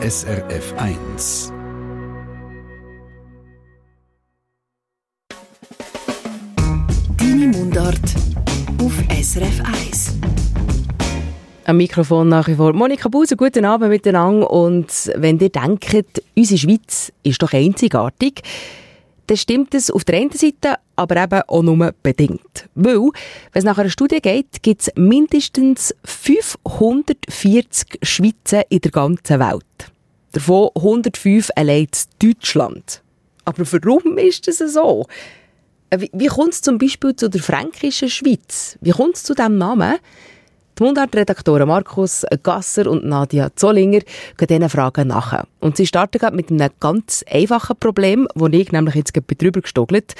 SRF 1. Deine Mundart auf SRF 1. Am Mikrofon nach wie vor Monika Buse, guten Abend miteinander. Und wenn ihr denkt, unsere Schweiz ist doch einzigartig, dann stimmt es auf der einen Seite, aber eben auch nur bedingt. Weil, wenn es nach einer Studie geht, gibt es mindestens 540 Schweizer in der ganzen Welt. Davon 105 allein in Deutschland. Aber warum ist das so? Wie, wie kommt es zum Beispiel zu der fränkischen Schweiz? Wie kommt es zu diesem Namen? Die Mundart-Redaktoren Markus Gasser und Nadia Zollinger gehen diesen Fragen nach. Und sie starten gerade mit einem ganz einfachen Problem, wo ich nämlich jetzt gerade drüber gestogelt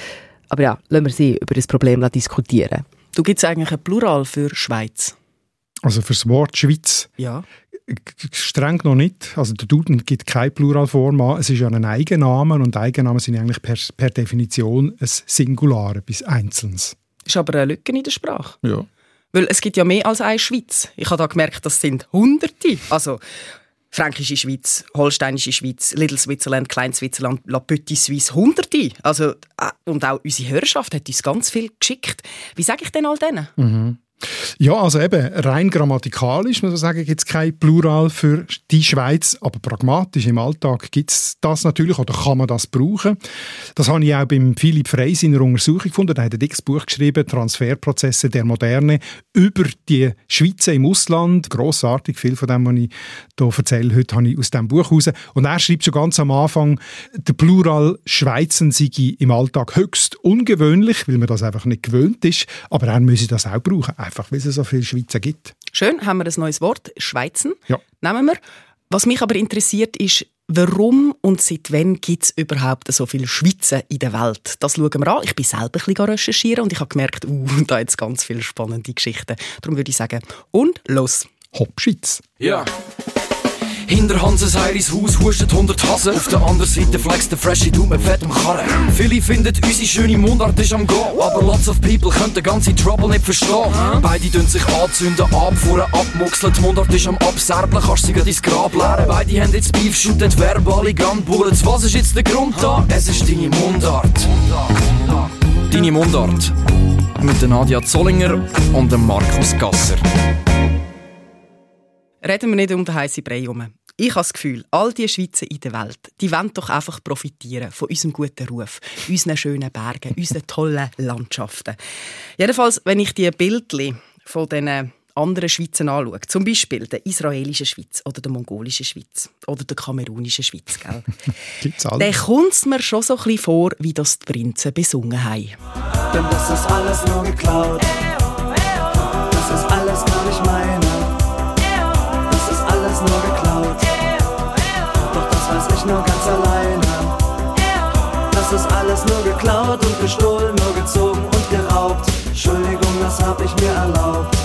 Aber ja, lassen wir sie über das Problem diskutieren. Du gibt es eigentlich ein Plural für Schweiz? Also für das Wort Schweiz? Ja. Streng noch nicht. Also der Duden gibt keine Pluralform an. Es ist ja ein Eigenname und Eigennamen sind eigentlich per, per Definition ein Singular, etwas Einzelnes. Ist aber eine Lücke in der Sprache. Ja. Weil es gibt ja mehr als eine Schweiz. Ich habe da gemerkt, das sind Hunderte. Also Fränkische Schweiz, Holsteinische Schweiz, Little Switzerland, Klein Switzerland, La Petite Suisse, Hunderte. Also, äh, und auch unsere Hörerschaft hat uns ganz viel geschickt. Wie sage ich denn all denen? Mhm. Ja, also eben, rein grammatikalisch muss man sagen, gibt es kein Plural für die Schweiz, aber pragmatisch im Alltag gibt es das natürlich oder kann man das brauchen. Das habe ich auch beim Philipp Freis in einer Untersuchung gefunden. Er hat ein dickes Buch geschrieben, Transferprozesse der Moderne, über die Schweizer im Ausland. Grossartig, viel von dem, was ich hier erzähle, heute habe ich aus diesem Buch raus. Und er schreibt schon ganz am Anfang, der Plural Schweizen sei im Alltag höchst ungewöhnlich, weil man das einfach nicht gewöhnt ist, aber er müsse das auch brauchen einfach weil es so viele Schweizer gibt. Schön, haben wir ein neues Wort, Schweizen. Ja. Nehmen wir. Was mich aber interessiert ist, warum und seit wann gibt es überhaupt so viele Schweizer in der Welt? Das schauen wir an. Ich bin selber ein bisschen recherchieren und ich habe gemerkt, uh, da gibt es ganz viele spannende Geschichten. Darum würde ich sagen, und los. Hopp, Schweiz. Ja. Hinter Hanses Heiris Haus hustet 100 Hasen. Auf der anderen Seite flext der Freshie Du mit fettem Karren. Viele finden unsere schöne Mundart ist am Go. Aber lots of people können den ganzen Trouble nicht verstehen. Beide tun sich anzünden, abfuhren, abmuxeln. Die Mundart ist am Abserblen, kannst sie ins Grab leeren. Beide haben jetzt Beef, shooten verbale Gunbullets. Was ist jetzt der Grund da? Es ist deine Mundart. Deine Mundart. Mit der Nadia Zollinger und dem Markus Gasser. Reden wir nicht um den heißen Brei herum. Ich habe das Gefühl, all die Schweizer in der Welt, die wollen doch einfach profitieren von unserem guten Ruf, unseren schönen Bergen, unseren tollen Landschaften. Jedenfalls, wenn ich die Bildchen von diesen anderen Schweizen anschaue, zum Beispiel der israelischen Schweiz oder der mongolischen Schweiz oder der kamerunischen Schweiz, gell? Gibt's alle. dann kommt es mir schon so ein bisschen vor, wie das die Prinzen besungen haben. Denn das ist alles nur geklaut. Das ist alles gar nicht meine. Das ist alles nur geklaut. Doch das weiß ich nur ganz alleine. Das ist alles nur geklaut und gestohlen, nur gezogen und geraubt. Entschuldigung, das hab ich mir erlaubt.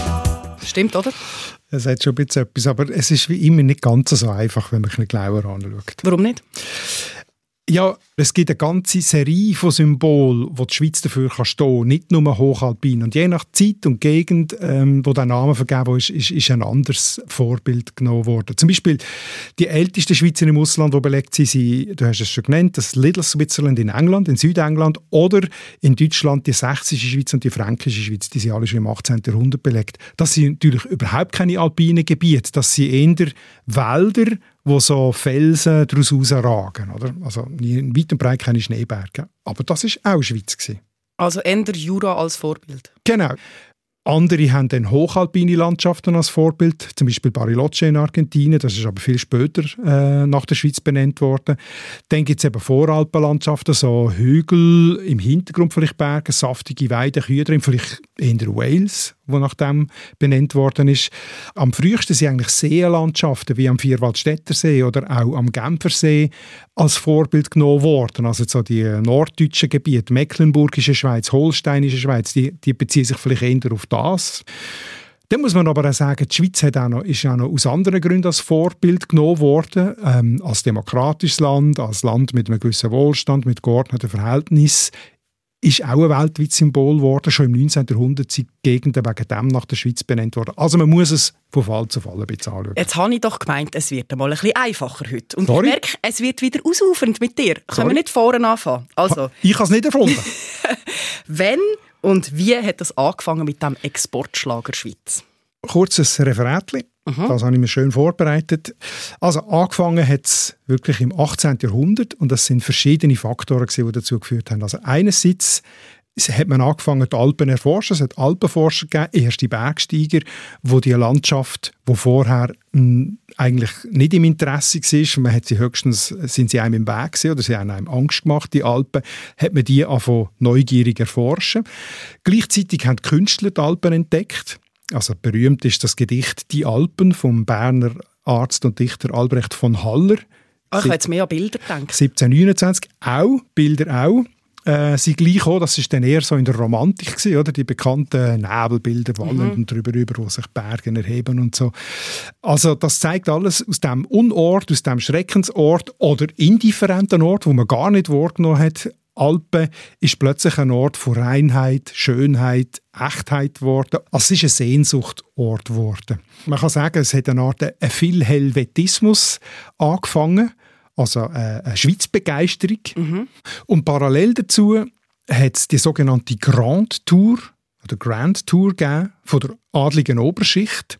Stimmt, oder? Es hat schon ein bisschen etwas, aber es ist wie immer nicht ganz so einfach, wenn man ein bisschen genauer anschaut. Warum nicht? Ja, es gibt eine ganze Serie von Symbolen, wo die Schweiz dafür kann stehen kann, nicht nur hochalpin. Und je nach Zeit und Gegend, ähm, wo der Name vergeben ist, ist, ist ein anderes Vorbild genommen worden. Zum Beispiel die ältesten Schweizer im Ausland, die belegt sind, sind, du hast es schon genannt, das Little Switzerland in England, in Südengland oder in Deutschland die sächsische Schweiz und die fränkische Schweiz, die sind alle schon im 18. Jahrhundert belegt. Das sind natürlich überhaupt keine alpinen Gebiete, das sind eher Wälder, wo so Felsen daraus ragen, oder? Also in weit und breit keine Schneeberge. Aber das ist auch Schweiz gewesen. Also eher Jura als Vorbild. Genau. Andere haben dann hochalpine Landschaften als Vorbild, zum Beispiel Bariloche in Argentinien, das ist aber viel später äh, nach der Schweiz benannt worden. Dann gibt es eben Voralpenlandschaften, so Hügel, im Hintergrund vielleicht Berge, saftige Weiden, Kühe drin, vielleicht in der Wales, wo nach dem benannt worden ist. Am frühesten sind eigentlich Seenlandschaften wie am Vierwaldstättersee oder auch am Genfersee als Vorbild genommen worden. Also so die norddeutschen Gebiete, Mecklenburgische Schweiz, Holsteinische Schweiz, die, die beziehen sich vielleicht eher auf das. Dann muss man aber auch sagen, die Schweiz hat auch noch, ist auch noch aus anderen Gründen als Vorbild genommen worden, ähm, als demokratisches Land, als Land mit einem gewissen Wohlstand, mit geordneten Verhältnissen ist auch ein weltweites Symbol geworden. Schon im 19. Jahrhundert sind Gegenden wegen dem nach der Schweiz benannt worden. Also man muss es von Fall zu Fall ein bisschen anschauen. Jetzt habe ich doch gemeint, es wird mal ein bisschen einfacher heute. Und Sorry? ich merke, es wird wieder ausufernd mit dir. Können Sorry? wir nicht vorne anfangen? Also, Ich habe es nicht erfunden. wenn und wie hat das angefangen mit dem Exportschlager Schweiz? kurzes Referatli. Das habe ich mir schön vorbereitet. Also angefangen hat es wirklich im 18. Jahrhundert und das sind verschiedene Faktoren, gewesen, die dazu geführt haben. Also einerseits hat man angefangen, die Alpen zu erforschen. Es hat Alpenforscher gegeben, erste Bergsteiger, wo die Landschaft, wo vorher mh, eigentlich nicht im Interesse war, man hat sie höchstens, sind sie einem im Weg gewesen, oder sie haben einem Angst gemacht, die Alpen, hat man die angefangen neugierig erforschen. Gleichzeitig haben die Künstler die Alpen entdeckt. Also berühmt ist das Gedicht «Die Alpen» vom Berner Arzt und Dichter Albrecht von Haller. Oh, ich habe jetzt mehr an Bilder gedacht. 1729 auch, Bilder auch. Äh, sie gleich auch, das ist dann eher so in der Romantik gewesen, oder? Die bekannten Nebelbilder, wallend und drüber über, wo sich Berge erheben und so. Also das zeigt alles aus dem Unort, aus dem Schreckensort oder indifferenten Ort, wo man gar nicht wahrgenommen hat. Alpen ist plötzlich ein Ort von Reinheit, Schönheit, Echtheit geworden. Also es ist ein Sehnsuchtort geworden. Man kann sagen, es hat eine Art ein Philhelvetismus angefangen, also äh, eine Schweizbegeisterung. Und parallel dazu hat es die sogenannte Grand Tour oder Grand Tour gegeben von der adligen Oberschicht.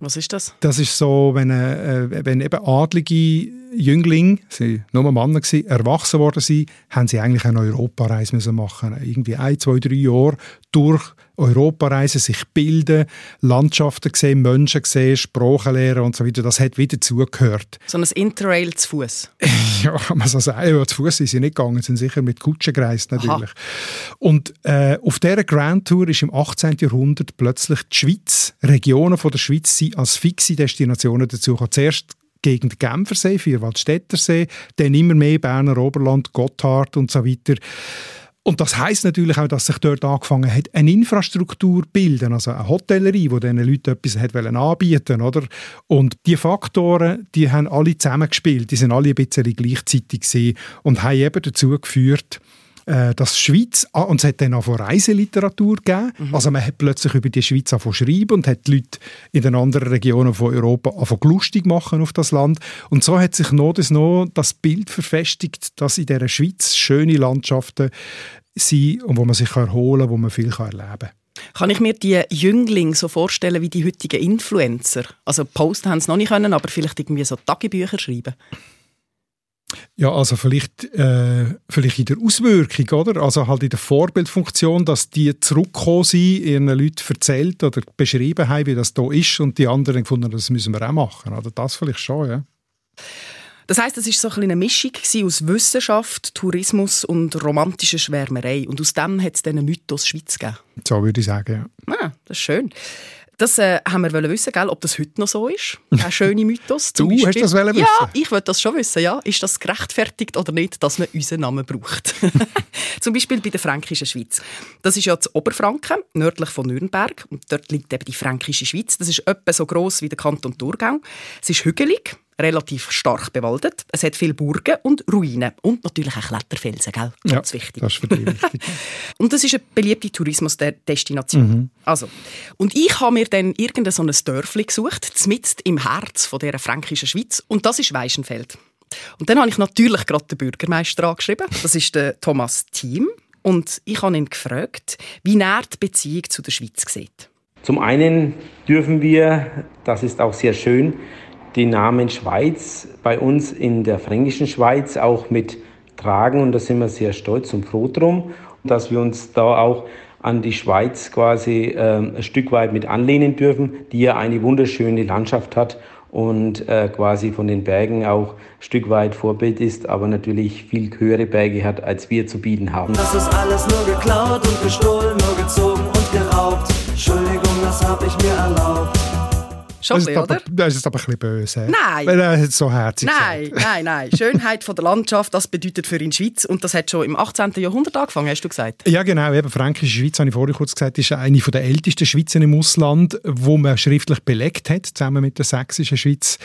Was ist das? Das ist so, wenn, äh, wenn eben adlige Jünglinge, sie nur Männer gewesen, erwachsen worden sind, haben sie eigentlich eine Europareise müssen machen. Irgendwie ein, zwei, drei Jahre durch Europa reisen, sich bilden, Landschaften sehen, Menschen sehen, Sprachen lernen und so weiter. Das hat wieder zugehört. So ein Interrail zu Fuß. Ja, kann man so sagen. Ja, zu Fuß sind sie nicht gegangen, sind sicher mit Kutschen gereist natürlich. Und äh, auf dieser Grand Tour ist im 18. Jahrhundert plötzlich die Schweiz, Regionen von der Schweiz sind als fixe Destinationen dazu gekommen. Zuerst gegen den Genfersee, Vierwaldstättersee, dann immer mehr Berner Oberland, Gotthard und so weiter. Und das heißt natürlich auch, dass sich dort angefangen hat, eine Infrastruktur bilden, also eine Hotellerie, die diesen Leuten etwas hat anbieten oder? Und die Faktoren, die haben alle zusammengespielt, die sind alle ein bisschen gleichzeitig gewesen und haben eben dazu geführt, äh, dass Schweiz, ah, und es hat dann auch von Reiseliteratur gegeben, also man hat plötzlich über die Schweiz angefangen schreiben und hat die Leute in den anderen Regionen von Europa angefangen lustig machen auf das Land und so hat sich noch das, noch das Bild verfestigt, dass in dieser Schweiz schöne Landschaften sind und wo man sich erholen kann, wo man viel kann erleben kann. Kann ich mir die Jünglinge so vorstellen wie die heutigen Influencer? Also posten haben sie noch nicht können, aber vielleicht irgendwie so Tagebücher schreiben. Ja, also vielleicht, äh, vielleicht in der Auswirkung, oder? Also halt in der Vorbildfunktion, dass die zurückgekommen sind, ihren Leuten erzählt oder beschrieben haben, wie das da ist und die anderen gefunden haben, das müssen wir auch machen. Oder das vielleicht schon, ja. Das heißt, es war so ein eine Mischung aus Wissenschaft, Tourismus und romantischer Schwärmerei. Und aus dem hat es dann einen Mythos Schweiz gegeben. So würde ich sagen, ja. Ah, das ist schön. Das äh, haben wir wissen, gell, ob das heute noch so ist. Ein schöner Mythos. Du hast Beispiel. das wollen Ja, wissen? ich wollte das schon wissen. Ja. Ist das gerechtfertigt oder nicht, dass man unseren Namen braucht? Zum Beispiel bei der Fränkischen Schweiz. Das ist ja das Oberfranken, nördlich von Nürnberg. Und dort liegt eben die Fränkische Schweiz. Das ist etwa so gross wie der Kanton Thurgau. Es ist hügelig, relativ stark bewaldet. Es hat viele Burgen und Ruinen. Und natürlich auch Kletterfelsen, gell? Ganz ja, wichtig. Das ist für dich wichtig. Und das ist eine beliebte Tourismusdestination. Also, und ich habe mir dann irgendein so ein Dörfli gesucht, mitten im Herz von dieser fränkischen Schweiz. Und das ist Weichenfeld. Und dann habe ich natürlich gerade den Bürgermeister angeschrieben. Das ist der Thomas Thiem. Und ich habe ihn gefragt, wie er die Beziehung zu der Schweiz sieht. Zum einen dürfen wir, das ist auch sehr schön, den Namen Schweiz bei uns in der fränkischen Schweiz auch mit tragen und da sind wir sehr stolz und froh drum, dass wir uns da auch an die Schweiz quasi ähm, ein Stück weit mit anlehnen dürfen, die ja eine wunderschöne Landschaft hat und äh, quasi von den Bergen auch ein Stück weit Vorbild ist, aber natürlich viel höhere Berge hat, als wir zu bieten haben. Das ist alles nur geklaut und gestohlen, nur gezogen und geraubt. Entschuldigung, das hab ich mir erlaubt. Schon Das ist, bisschen, aber, oder? das ist aber ein bisschen böse. Nein. Weil er hat so herzig Nein, gesagt. nein, nein. Schönheit von der Landschaft, das bedeutet für ihn Schweiz. Und das hat schon im 18. Jahrhundert angefangen, hast du gesagt. Ja, genau. Eben, Fränkische Schweiz, habe ich vorhin kurz gesagt, ist eine der ältesten Schweizer im Ausland, wo man schriftlich belegt hat, zusammen mit der sächsischen Schweiz.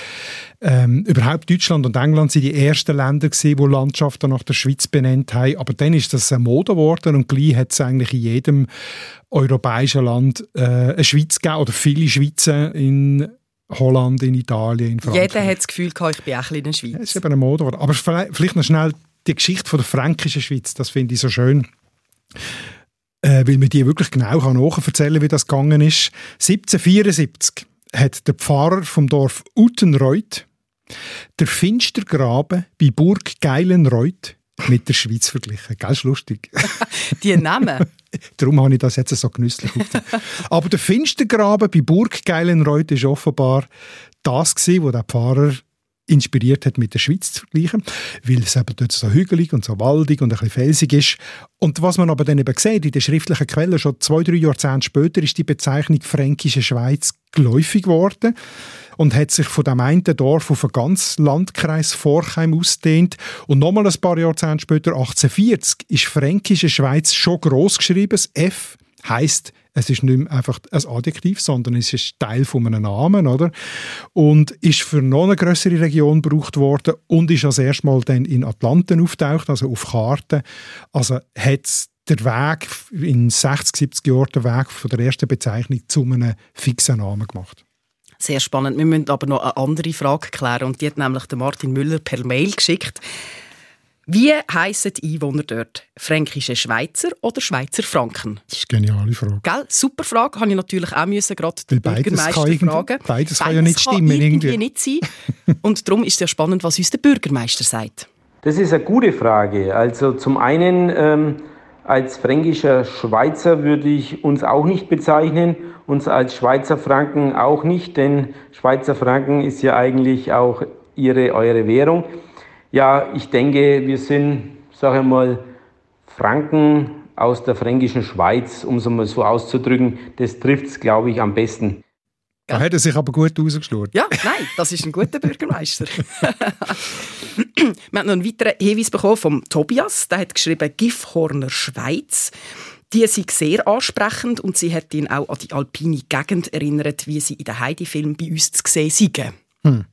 Ähm, überhaupt Deutschland und England sind die ersten Länder gewesen, wo Landschaften nach der Schweiz benannt haben. Aber dann ist das eine Mode geworden und gleich hat es eigentlich in jedem europäischen Land äh, eine Schweiz gegeben oder viele Schweizer in Holland, in Italien, in Frankreich. Jeder hat das Gefühl, ich bin auch in der Schweiz. Es ist eben eine Mode geworden. Aber vielleicht noch schnell die Geschichte von der fränkischen Schweiz, das finde ich so schön. Äh, weil man die wirklich genau kann, wie das gegangen ist. 1774 hat der Pfarrer vom Dorf Utenreuth der Finstergraben bei Burg Geilenreuth mit der Schweiz verglichen. Gell, ist lustig. Die Namen? Darum habe ich das jetzt so genüsslich Aber der Finstergraben bei Burg Geilenreuth ist offenbar das gewesen, wo der Pfarrer inspiriert hat, mit der Schweiz zu vergleichen, weil es eben dort so hügelig und so waldig und ein bisschen felsig ist. Und was man aber dann eben sieht, in den schriftlichen Quellen, schon zwei, drei Jahrzehnte später, ist die Bezeichnung Fränkische Schweiz geläufig geworden und hat sich von dem einen Dorf auf einen ganzen Landkreis Forchheim ausdehnt. Und nochmal ein paar Jahrzehnte später, 1840, ist Fränkische Schweiz schon groß geschrieben. Das F heißt es ist nicht mehr einfach ein Adjektiv, sondern es ist Teil von einem Namen, oder? Und ist für noch eine größere Region gebraucht worden und ist als erstes Mal dann in Atlanten auftaucht, also auf Karten. Also hat der Weg in 60, 70 Jahren der Weg von der ersten Bezeichnung zu einem fixen Namen gemacht. Sehr spannend. Wir müssen aber noch eine andere Frage klären und die hat nämlich der Martin Müller per Mail geschickt. Wie heissen die Einwohner dort? Fränkische Schweizer oder Schweizer Franken? Das ist eine geniale Frage. Gell? Super Frage, habe ich natürlich auch müssen, gerade den Bürgermeister beides fragen. Beides, beides kann ja nicht stimmen. Kann irgendwie nicht sein. Und darum ist es ja spannend, was uns der Bürgermeister sagt. Das ist eine gute Frage. Also zum einen ähm, als fränkischer Schweizer würde ich uns auch nicht bezeichnen, uns als Schweizer Franken auch nicht, denn Schweizer Franken ist ja eigentlich auch ihre, eure Währung. Ja, ich denke, wir sind, sage ich mal, Franken aus der fränkischen Schweiz, um es mal so auszudrücken. Das trifft es, glaube ich, am besten. Da hat er sich aber gut ausgeschlagen. Ja, nein, das ist ein guter Bürgermeister. Wir haben noch einen weiteren Hinweis bekommen vom Tobias. Der hat geschrieben Gifhorner Schweiz. Die sind sehr ansprechend und sie hat ihn auch an die alpine Gegend erinnert, wie sie in den Heidi-Film bei uns zu sehen sind. Hm.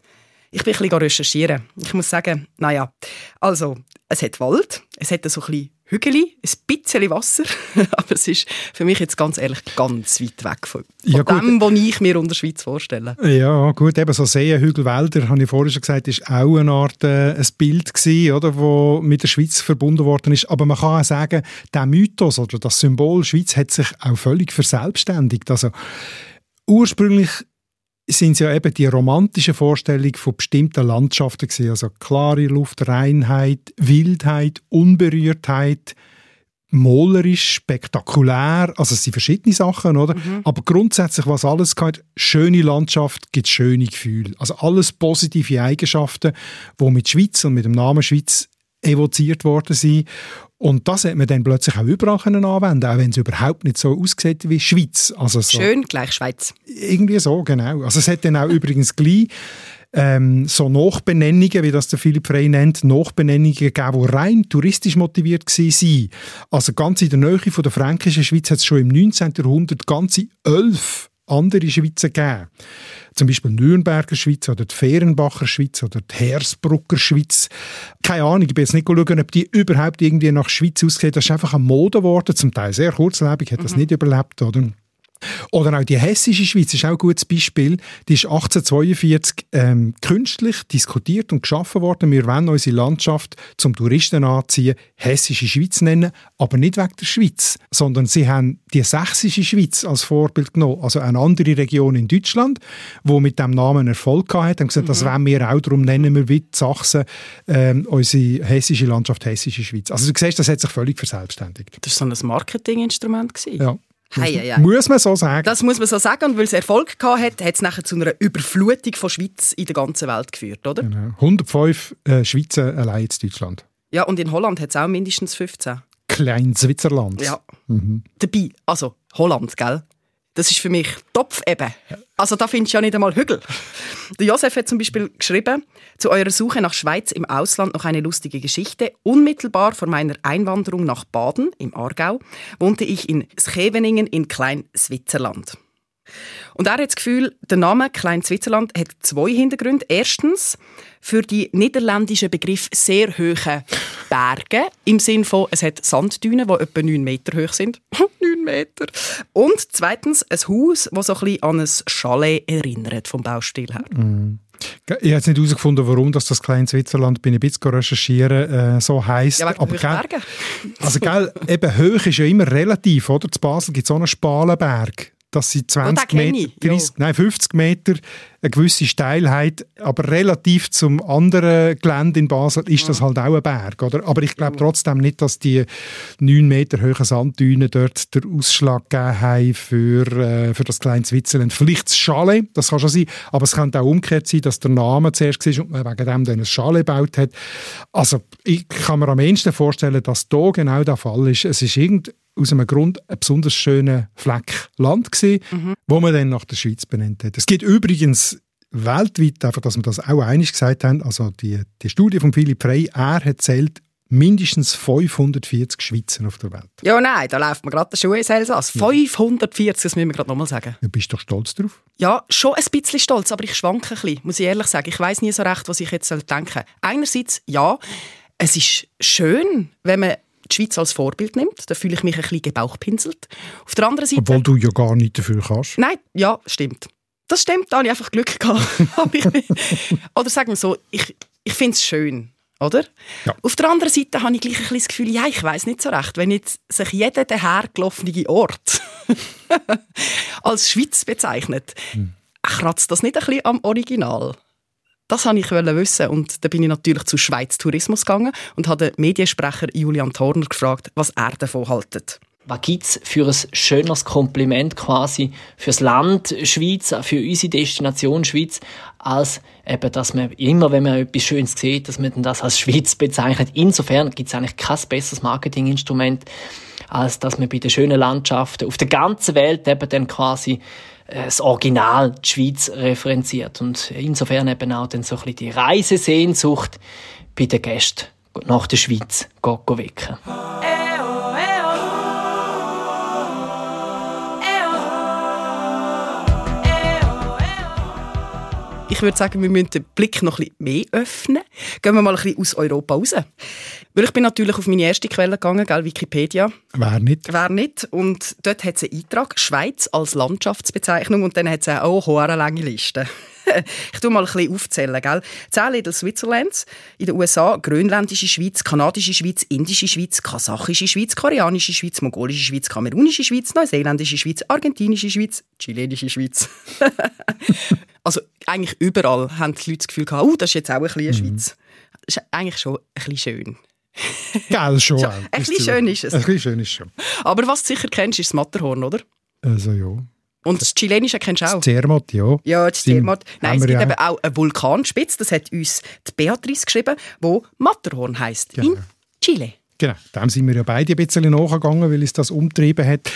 Ich bin ein bisschen recherchieren. Ich muss sagen, naja, also, es hat Wald, es hat so ein bisschen Hügeli, ein bisschen Wasser, aber es ist für mich jetzt ganz ehrlich ganz weit weg von, von ja, dem, was ich mir unter der Schweiz vorstelle. Ja, gut, eben so Seen, Hügel, Wälder, habe ich vorhin schon gesagt, ist auch eine Art äh, ein Bild gewesen, oder, wo mit der Schweiz verbunden worden ist. Aber man kann auch sagen, der Mythos oder das Symbol Schweiz hat sich auch völlig verselbstständigt. Also ursprünglich sind es ja eben die romantischen Vorstellungen von bestimmten Landschaften gewesen. Also klare Luft, Reinheit, Wildheit, Unberührtheit, molerisch, spektakulär, also es sind verschiedene Sachen, oder? Mhm. Aber grundsätzlich, was alles gehört, schöne Landschaft gibt schöne Gefühle. Also alles positive Eigenschaften, die mit Schweiz und mit dem Namen Schweiz evoziert worden sind. Und das hat man dann plötzlich auch überall können anwenden, auch wenn es überhaupt nicht so aussieht wie Schweiz. Also so, Schön gleich Schweiz. Irgendwie so, genau. Also es hat dann auch übrigens gleich ähm, so Nachbenennungen, wie das der Philipp Frey nennt, Nachbenennungen gegeben, die rein touristisch motiviert waren. Also ganz in der Nähe von der fränkischen Schweiz hat es schon im 19. Jahrhundert ganze elf andere Schweizer gegeben. Zum Beispiel Nürnberger Schweiz oder die Fehrenbacher Schweiz oder die Hersbrucker Schweiz. Keine Ahnung, ich bin jetzt nicht schauen, ob die überhaupt irgendwie nach Schweiz aussehen. Das ist einfach eine Mode geworden, zum Teil sehr kurzlebig, hat das mhm. nicht überlebt, oder? Oder auch die hessische Schweiz ist auch ein gutes Beispiel. Die ist 1842 ähm, künstlich diskutiert und geschaffen worden. Wir wollen unsere Landschaft zum Touristen anziehen, hessische Schweiz nennen, aber nicht wegen der Schweiz, sondern sie haben die sächsische Schweiz als Vorbild genommen, also eine andere Region in Deutschland, wo mit dem Namen Erfolg hatte, haben gesagt, mhm. das wollen wir auch, darum nennen wir wie Sachsen ähm, unsere hessische Landschaft hessische Schweiz. Also du siehst, das hat sich völlig verselbstständigt. Das war so ein Marketinginstrument. Ja. Hei, hei, hei. Muss man so sagen? Das muss man so sagen. Und weil es Erfolg gehabt hat, hat es nachher zu einer Überflutung von Schweiz in der ganzen Welt geführt, oder? Genau. 105 äh, Schweizer allein in Deutschland. Ja, und in Holland hat es auch mindestens 15. Klein Switzerland. Ja. Mhm. Dabei, also Holland, gell? Das ist für mich Topf eben. Also da findest du ja nicht einmal Hügel. Der Josef hat zum Beispiel geschrieben, zu eurer Suche nach Schweiz im Ausland noch eine lustige Geschichte. Unmittelbar vor meiner Einwanderung nach Baden im Aargau wohnte ich in Scheveningen in Klein-Switzerland. Und er hat das Gefühl, der Name Klein Switzerland hat zwei Hintergründe. Erstens für die niederländischen Begriff sehr hohe Berge, im Sinne von, es hat Sanddünen, die etwa 9 Meter hoch sind. 9 Meter. Und zweitens ein Haus, das so ein bisschen an ein Chalet erinnert, vom Baustil her. Mm. Ich habe nicht herausgefunden, warum das, das kleine Switzerland, bin ich ein bisschen recherchieren, äh, so heisst. Ja, aber gell, also gell, eben hoch ist ja immer relativ, oder? Zu Basel gibt es auch einen Spalenberg dass sie 20 oh, Meter, 30, nein, 50 Meter eine gewisse Steilheit, aber relativ zum anderen Gelände in Basel ist das halt auch ein Berg, oder? Aber ich glaube trotzdem nicht, dass die 9 Meter hohen Sanddünen dort den Ausschlag gegeben haben für, äh, für das kleine Switzerland. Vielleicht das Chalet, das kann schon sein, aber es könnte auch umgekehrt sein, dass der Name zuerst war und man wegen dem dann ein Chalet gebaut hat. Also ich kann mir am ehesten vorstellen, dass da genau der Fall ist. Es ist irgend aus einem Grund ein besonders schöner Fleck Land gewesen, mhm. wo man dann nach der Schweiz benannt hat. Es gibt übrigens weltweit, einfach, dass wir das auch einig gesagt haben, also die, die Studie von Philipp Frey, er hat zählt mindestens 540 Schweizer auf der Welt. Ja, nein, da läuft man gerade der Schuh ins Elsass. 540, das müssen wir gerade nochmal sagen. Ja, bist du doch stolz drauf? Ja, schon ein bisschen stolz, aber ich schwanke ein bisschen, muss ich ehrlich sagen. Ich weiß nie so recht, was ich jetzt denken soll. Einerseits, ja, es ist schön, wenn man die Schweiz als Vorbild nimmt. Da fühle ich mich ein bisschen gebauchpinselt. Auf der anderen Seite... Obwohl du ja gar nicht dafür kannst. Nein, ja, stimmt. Das stimmt, da habe ich einfach Glück gehabt. oder sagen wir so, ich, ich finde es schön. Oder? Ja. Auf der anderen Seite habe ich gleich ein bisschen das Gefühl, ja, ich weiß nicht so recht, wenn jetzt sich jeder dahergelaufene Ort als Schweiz bezeichnet, hm. kratzt das nicht ein bisschen am Original? Das wollte ich wissen und da bin ich natürlich zu Schweiz Tourismus gegangen und habe den Mediensprecher Julian Thorner gefragt, was er davon haltet. Was gibt es für ein schönes Kompliment quasi fürs Land Schweiz, für unsere Destination Schweiz, als eben, dass man immer, wenn man etwas Schönes sieht, dass man das als Schweiz bezeichnet. Insofern gibt es eigentlich kein besseres Marketinginstrument, als dass man bei den schönen Landschaften auf der ganzen Welt eben dann quasi das Original, die Schweiz, referenziert. Und insofern eben auch dann so ein bisschen die Reisesehnsucht bei den Gästen nach der Schweiz wecken. Ich würde sagen, wir müssen den Blick noch ein bisschen mehr öffnen. Gehen wir mal ein bisschen aus Europa raus. Weil ich bin natürlich auf meine erste Quelle gegangen, gell, Wikipedia. Wer nicht? Wer nicht. Und dort hat es einen Eintrag, Schweiz als Landschaftsbezeichnung und dann hat es auch eine lange Liste. ich tue mal ein bisschen aufzählen. Gell? Zehn Little Switzerlands in den USA, grönländische Schweiz, kanadische Schweiz, indische Schweiz, kasachische Schweiz, koreanische Schweiz, mongolische Schweiz, kamerunische Schweiz, neuseeländische Schweiz, argentinische Schweiz, chilenische Schweiz. also eigentlich überall haben die Leute das Gefühl gehabt, oh, das ist jetzt auch ein bisschen mhm. Schweiz. Das ist eigentlich schon ein bisschen schön. Gell, schon. ja, ein bisschen schön ist es. Ein bisschen schön ist schon. Aber was du sicher kennst, ist das Matterhorn, oder? Also ja. Und das Chilenische kennst du auch? Das Zermatt, ja. Ja, das Zermatt. Nein, es gibt ja. eben auch eine Vulkanspitze, das hat uns die Beatrice geschrieben, wo Matterhorn heisst, genau. in Chile. Genau, dem sind wir ja beide ein bisschen nachgegangen, weil es das umtrieben hat.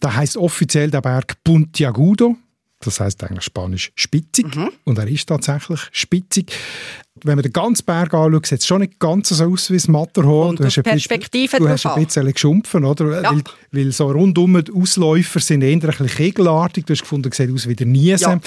Da heißt offiziell der Berg Puntiagudo. Das heißt eigentlich Spanisch spitzig. Mhm. Und er ist tatsächlich spitzig. Wenn man den ganzen Berg anschaut, sieht es schon nicht ganz so aus wie das Matterhorn. Und du hast Perspektive Du hast ein bisschen geschumpfen, oder? Ja. Weil, weil, so rundum die Ausläufer sind eher ein bisschen kegelartig. Du hast gefunden, es sieht aus wie der Niesen. Ja.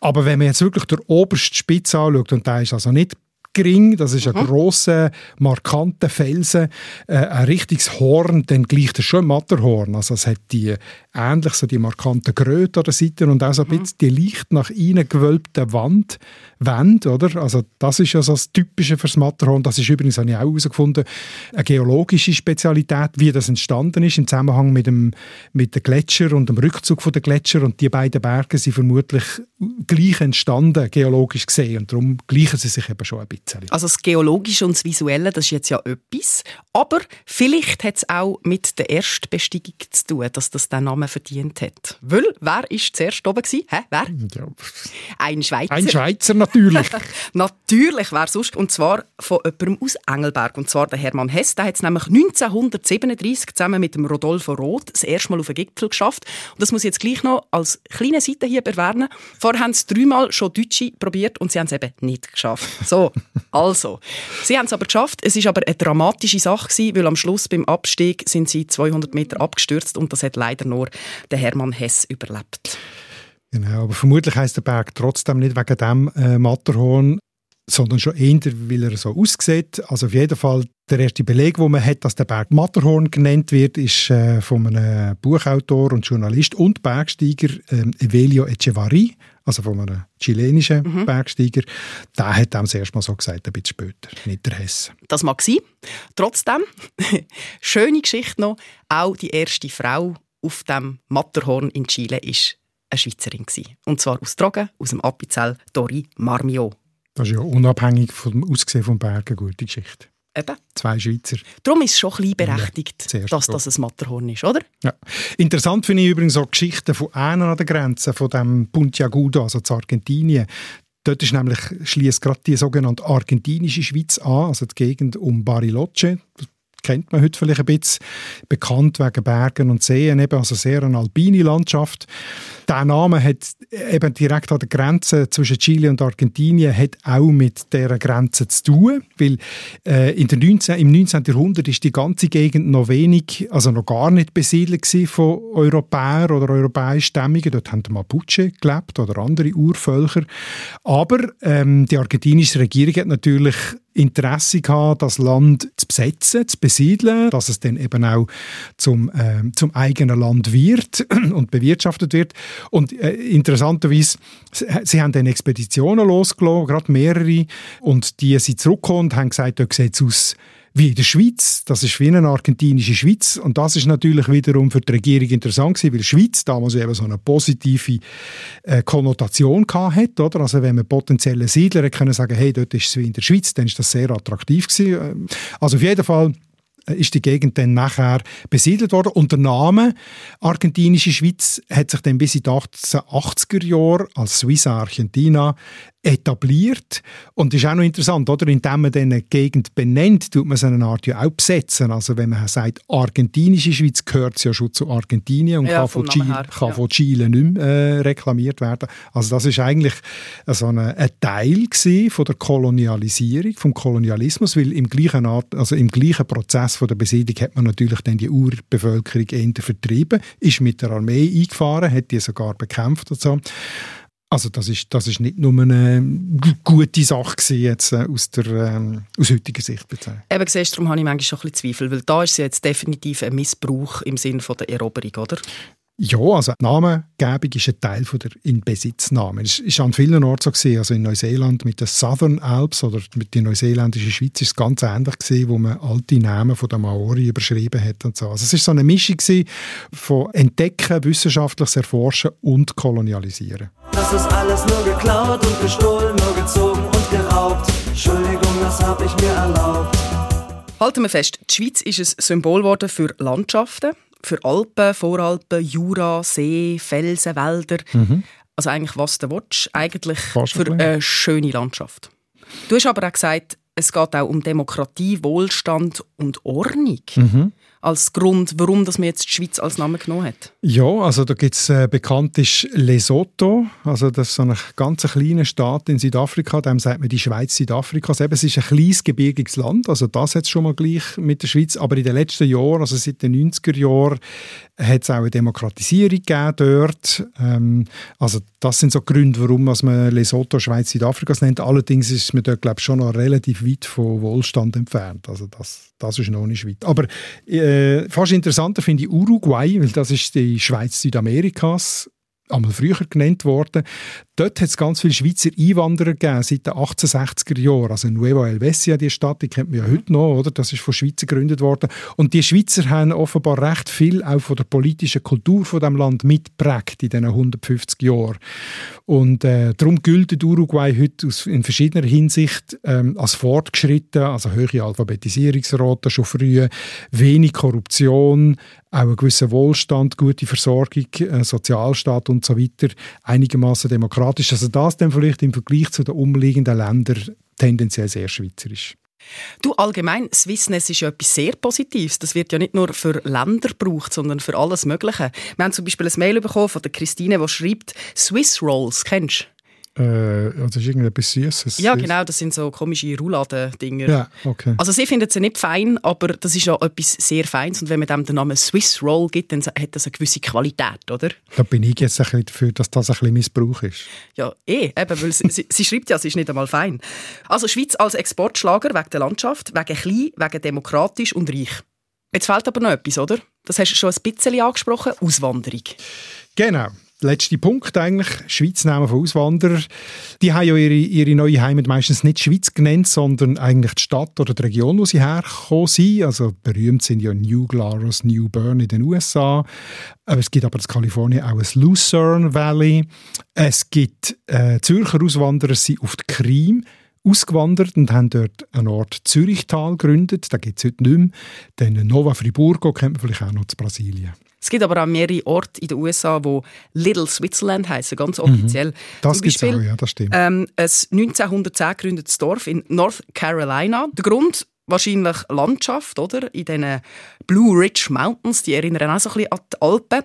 Aber wenn man jetzt wirklich der oberste Spitze anschaut, und der ist also nicht gering, das ist ein mhm. grosser, markanter Felsen, äh, ein richtiges Horn, dann gleicht es schon Matterhorn. Also es hat die ähnlich so die markanten Gröte an der Seite und auch so ein mhm. bisschen die leicht nach innen gewölbte Wand, Wände, oder? Also das ist ja so das Typische fürs Matterhorn. Das ist übrigens, habe ich auch herausgefunden, eine geologische Spezialität, wie das entstanden ist im Zusammenhang mit dem, mit den Gletscher und dem Rückzug der Gletscher und die beiden Berge sind vermutlich gleich entstanden, geologisch gesehen und darum gleichen sie sich eben schon ein bisschen. Also das Geologische und das Visuelle, das ist jetzt ja etwas, aber vielleicht hat es auch mit der Erstbesteigung zu tun, dass das den Namen verdient hat. Weil, wer war zuerst oben? Gewesen? Hä? Wer? Ja. Ein Schweizer. Ein Schweizer natürlich. natürlich, wer sonst? Und zwar von jemandem aus Engelberg. Und zwar der Hermann Hess. Der hat es nämlich 1937 zusammen mit dem Rodolfo Roth das erste Mal auf den Gipfel geschafft. Und das muss ich jetzt gleich noch als kleine Seite hier erwähnen. Vorher haben es dreimal schon Deutsche probiert und sie haben es eben nicht geschafft. So, also. Sie haben es aber geschafft. Es ist aber eine dramatische Sache gewesen, weil am Schluss beim Abstieg sind sie 200 Meter abgestürzt und das hat leider nur der Hermann Hess überlebt. Genau, aber vermutlich heißt der Berg trotzdem nicht wegen dem äh, Matterhorn, sondern schon eher, weil er so aussieht. Also auf jeden Fall der erste Beleg, wo man hat, dass der Berg Matterhorn genannt wird, ist äh, von einem Buchautor und Journalist und Bergsteiger äh, Evelio Echevarri, also von einem chilenischen mhm. Bergsteiger. Der hat dem das erste Mal so gesagt, ein bisschen später, nicht der Hess. Das mag sein. Trotzdem, schöne Geschichte noch, auch die erste Frau auf dem Matterhorn in Chile ist eine Schweizerin gewesen. Und zwar aus Drogen, aus dem Appenzell, Dori Marmio. Das ist ja unabhängig vom Aussehen vom Berg eine gute Geschichte. Eben. Zwei Schweizer. Darum ist es schon ein berechtigt, ja, dass das ein Matterhorn ist, oder? Ja. Interessant finde ich übrigens auch Geschichten von einer an der Grenze, von dem Puntiagudo, also zu Argentinien. Dort ist nämlich schließt gerade die sogenannte argentinische Schweiz an, also die Gegend um Bariloche kennt man heute vielleicht ein bisschen, bekannt wegen Bergen und Seen, eben, also sehr eine alpine Landschaft. Der Name hat eben direkt an der Grenze zwischen Chile und Argentinien hat auch mit dieser Grenze zu tun, weil äh, in der 19, im 19. Jahrhundert ist die ganze Gegend noch wenig, also noch gar nicht besiedelt von Europäern oder europäischen Stämmigen. Dort haben die Mapuche gelebt oder andere Urvölker. Aber ähm, die argentinische Regierung hat natürlich Interesse gehabt, das Land zu besetzen, zu besiedeln, dass es dann eben auch zum, äh, zum eigenen Land wird und bewirtschaftet wird. Und äh, interessanterweise, sie haben dann Expeditionen losgelassen, gerade mehrere, und die sind zurückgekommen und haben gesagt, dort sieht es aus wie in der Schweiz. Das ist wie eine argentinische Schweiz. Und das ist natürlich wiederum für die Regierung interessant gewesen, weil die Schweiz damals eben so eine positive äh, Konnotation hatte. Oder? Also wenn man potenzielle Siedler können sagen, hey, dort ist es wie in der Schweiz, dann ist das sehr attraktiv gewesen. Also auf jeden Fall äh, ist die Gegend dann nachher besiedelt worden. Und der Name Argentinische Schweiz hat sich dann bis in die 1880er Jahre als Suiza Argentina etabliert. Und das ist auch noch interessant, oder? Indem man eine Gegend benennt, tut man so eine Art ja auch besetzen. Also wenn man sagt, argentinische Schweiz gehört es ja schon zu Argentinien und ja, kann, von Chile, kann ja. von Chile nicht mehr äh, reklamiert werden. Also das ist eigentlich so eine, ein Teil von der Kolonialisierung, vom Kolonialismus, weil im gleichen, Art, also im gleichen Prozess von der Besiedlung hat man natürlich dann die Urbevölkerung eher vertrieben, ist mit der Armee eingefahren, hat die sogar bekämpft und so. Also das ist, das ist nicht nur eine gute Sache gewesen, jetzt äh, aus, der, ähm, aus heutiger Sicht bezogen. Eben siehst, darum habe ich manchmal schon ein bisschen Zweifel, weil da ist es jetzt definitiv ein Missbrauch im Sinne von der Eroberung, oder? Ja, also Namengebung ist ein Teil von der Inbesitznahme. Es war an vielen Orten so gewesen, also in Neuseeland mit den Southern Alps oder mit der neuseeländischen Schweiz ist es ganz ähnlich gewesen, wo man alte Namen von der Maori überschrieben hat und so. Also es ist so eine Mischung von Entdecken, wissenschaftliches Erforschen und Kolonialisieren. Das ist alles nur geklaut und gestohlen, nur gezogen und geraubt. Entschuldigung, das habe ich mir erlaubt. Halten wir fest, die Schweiz ist ein Symbol geworden für Landschaften für Alpen, Voralpen, Jura, See, Felsen, Wälder. Mhm. Also eigentlich was du willst, eigentlich Fast für eine schöne Landschaft. Du hast aber auch gesagt, es geht auch um Demokratie, Wohlstand und Ordnung. Mhm als Grund, warum dass man jetzt die Schweiz als Name genommen hat? Ja, also da gibt es äh, bekannt ist Lesotho, also das ist so ein ganz kleiner Staat in Südafrika, dem sagt man die Schweiz Südafrikas. Eben, es ist ein kleines gebirgiges Land, also das hat es schon mal gleich mit der Schweiz, aber in den letzten Jahren, also seit den 90er Jahren, hat es auch eine Demokratisierung gegeben dort. Ähm, also das sind so Gründe, warum man Lesotho Schweiz Südafrikas nennt. Allerdings ist man dort, glaube ich, schon noch relativ weit von Wohlstand entfernt. Also das, das ist noch nicht weit. Aber äh, fast interessanter finde ich Uruguay, weil das ist die Schweiz Südamerikas einmal früher genannt worden. Dort hat es ganz viele Schweizer Einwanderer gegeben, seit den 1860er Jahren. Also Nueva Helvetia, die Stadt, die kennt man ja heute noch, oder? Das ist von Schweizer gegründet worden. Und die Schweizer haben offenbar recht viel auch von der politischen Kultur von dem Land mitprägt in diesen 150 Jahren. Und äh, darum gilt Uruguay heute aus, in verschiedener Hinsicht ähm, als fortgeschritten, also höhere Alphabetisierungsrate schon früh, wenig Korruption, auch einen gewissen Wohlstand, gute Versorgung, äh, Sozialstaat und so weiter, einigermaßen demokratisch. Also das dann vielleicht im Vergleich zu den umliegenden Ländern tendenziell sehr schweizerisch. Du, allgemein, Swissness ist ja etwas sehr Positives. Das wird ja nicht nur für Länder gebraucht, sondern für alles Mögliche. Wir haben zum Beispiel ein Mail bekommen von der Christine, die schreibt, Swiss Rolls, kennst du? Äh, also ist irgendetwas Süßes? Ja, genau, das sind so komische Rouladen-Dinger. Ja, okay. Also sie finden sie nicht fein, aber das ist ja etwas sehr Feines und wenn man dem den Namen Swiss Roll gibt, dann hat das eine gewisse Qualität, oder? Da bin ich jetzt ein bisschen dafür, dass das ein bisschen Missbrauch ist. Ja, eh, eben, weil sie, sie, sie schreibt ja, sie ist nicht einmal fein. Also Schweiz als Exportschlager wegen der Landschaft, wegen klein, wegen demokratisch und reich. Jetzt fehlt aber noch etwas, oder? Das hast du schon ein bisschen angesprochen, Auswanderung. Genau. Letzter Punkt eigentlich, Schweiz nehmen von Auswanderern. Die haben ja ihre, ihre neue Heimat meistens nicht Schweiz genannt, sondern eigentlich die Stadt oder die Region, wo sie hergekommen sind. Also berühmt sind ja New Glarus, New Bern in den USA. Aber es gibt aber in Kalifornien auch ein Lucerne Valley. Es gibt äh, Zürcher Auswanderer, sind auf die Krim ausgewandert und haben dort einen Ort Zürichtal gegründet. Da gibt es heute nicht mehr. Dann Nova Friburgo kennt man vielleicht auch noch zu Brasilien. Es gibt aber auch mehrere Orte in den USA, die Little Switzerland heißen, ganz offiziell. Mhm. Das gibt es auch, ja, das stimmt. Ähm, ein 1910 gegründetes Dorf in North Carolina. Der Grund wahrscheinlich Landschaft, oder? In diesen Blue Ridge Mountains, die erinnern auch so ein bisschen an die Alpen.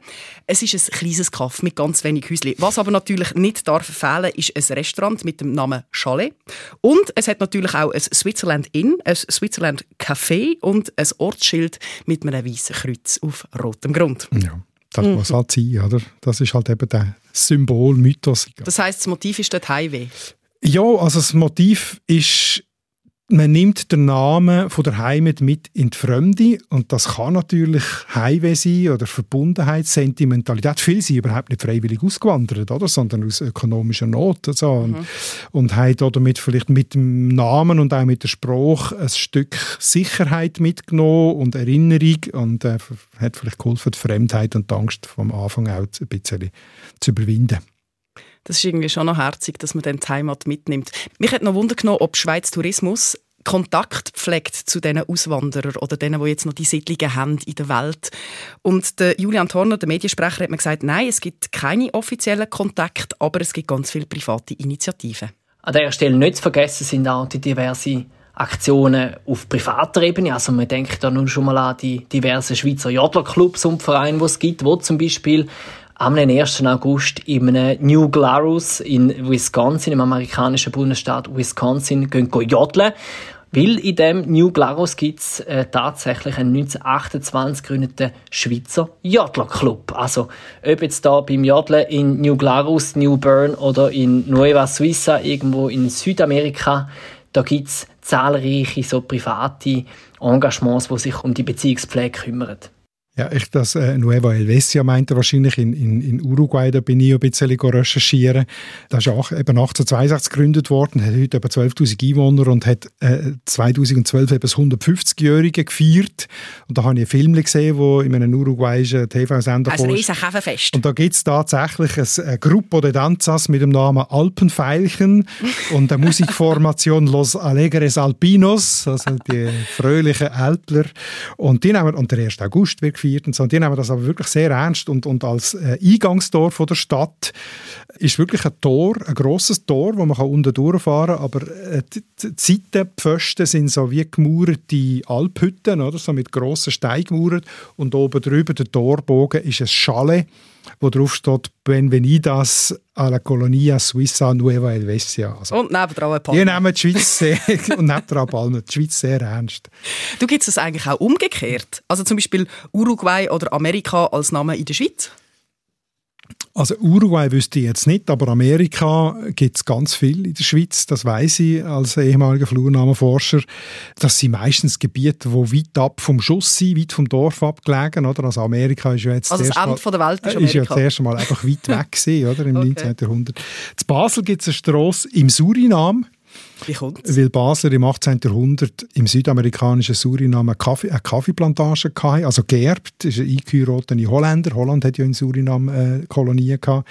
Es ist ein kleines Kaff mit ganz wenig Häuschen. Was aber natürlich nicht darf fehlen, ist ein Restaurant mit dem Namen Chalet. Und es hat natürlich auch ein Switzerland Inn, ein Switzerland Café und ein Ortsschild mit einem weißen Kreuz auf rotem Grund. Ja. Das muss halt sein, oder? Das ist halt eben der Symbol, Mythos. Das heißt, das Motiv ist dort Highway? Ja, also das Motiv ist man nimmt den Namen von der Heimat mit in die Fremde und das kann natürlich Heimweh sein oder Verbundenheit, Sentimentalität. Viele sind überhaupt nicht freiwillig ausgewandert, oder? sondern aus ökonomischer Not. Und, mhm. und haben damit vielleicht mit dem Namen und auch mit der Sprache ein Stück Sicherheit mitgenommen und Erinnerung und äh, hat vielleicht geholfen, die Fremdheit und die Angst vom Anfang auch ein bisschen zu überwinden das ist irgendwie schon noch herzig, dass man dann die Heimat mitnimmt. Mich hat noch Wunder genommen, ob Schweiz Tourismus Kontakt pflegt zu diesen Auswanderern oder denen, die jetzt noch die Siedlungen haben in der Welt. Und der Julian Thorner, der Mediensprecher, hat mir gesagt, nein, es gibt keine offiziellen Kontakte, aber es gibt ganz viele private Initiativen. An der Stelle nicht zu vergessen sind auch die diversen Aktionen auf privater Ebene. Also man denkt da nun schon mal an die diversen Schweizer Jodlerclubs und Vereine, die es gibt, wo zum Beispiel am 1. August in New Glarus in Wisconsin, im amerikanischen Bundesstaat Wisconsin, gehen jodeln. Weil in dem New Glarus gibt es äh, tatsächlich einen 1928 gegründeten Schweizer Jodlerclub. Also, ob jetzt da beim Jodeln in New Glarus, New Bern oder in Nueva Suiza, irgendwo in Südamerika, da gibt es zahlreiche so private Engagements, die sich um die Beziehungspflege kümmern. Ja, ich das äh, Nueva Helvetia meinte wahrscheinlich in, in, in Uruguay, da bin ich ein bisschen recherchieren. Das ist auch eben 1862 gegründet worden, hat heute etwa 12'000 Einwohner und hat äh, 2012 eben das 150-Jährige gefeiert. Und da habe ich einen Film gesehen, wo in einem uruguayischen TV-Sender Ein riesen Käferfest. Und da gibt es tatsächlich ein, ein Gruppo de Danzas mit dem Namen Alpenfeilchen und eine Musikformation Los Alegres Alpinos, also die fröhlichen Alpler. Und die nehmen, und der 1. August wird gefeiert und so. Die nehmen das aber wirklich sehr ernst und, und als äh, Eingangstor von der Stadt ist wirklich ein Tor, ein grosses Tor, wo man kann unten durchfahren kann, aber äh, die, die Seitenpfosten sind so wie gemauerte Alphütten, oder? so mit grossen Steinen und oben drüber der Torbogen ist ein Chalet wo drauf steht Benvenidas a la Colonia Suiza Nueva Helvetia. Also, und nebendran Palmen. Die nehmen die Schweiz sehr, und nebendran Palmen, die Schweiz sehr ernst. Du gibt es eigentlich auch umgekehrt? Also zum Beispiel Uruguay oder Amerika als Name in der Schweiz? Also Uruguay wüsste ich jetzt nicht, aber Amerika gibt es ganz viel in der Schweiz, das weiß ich als ehemaliger Flurnamenforscher. Das sind meistens Gebiete, die weit ab vom Schuss sind, weit vom Dorf abgelegen. Oder? Also Amerika ist ja jetzt also das, Ende Mal, der Welt ist, Amerika. ist ja das erste Mal einfach weit weg gewesen, oder, im okay. 19. Jahrhundert. In Basel gibt es eine Strasse im Surinam, wie kommt's? Weil Basler im 18. Jahrhundert im südamerikanischen Suriname eine, Kaffee, eine Kaffeeplantage hatte, also geerbt, das ist ein eingeheiratete Holländer. Holland hat ja in Suriname äh, Kolonien gehabt.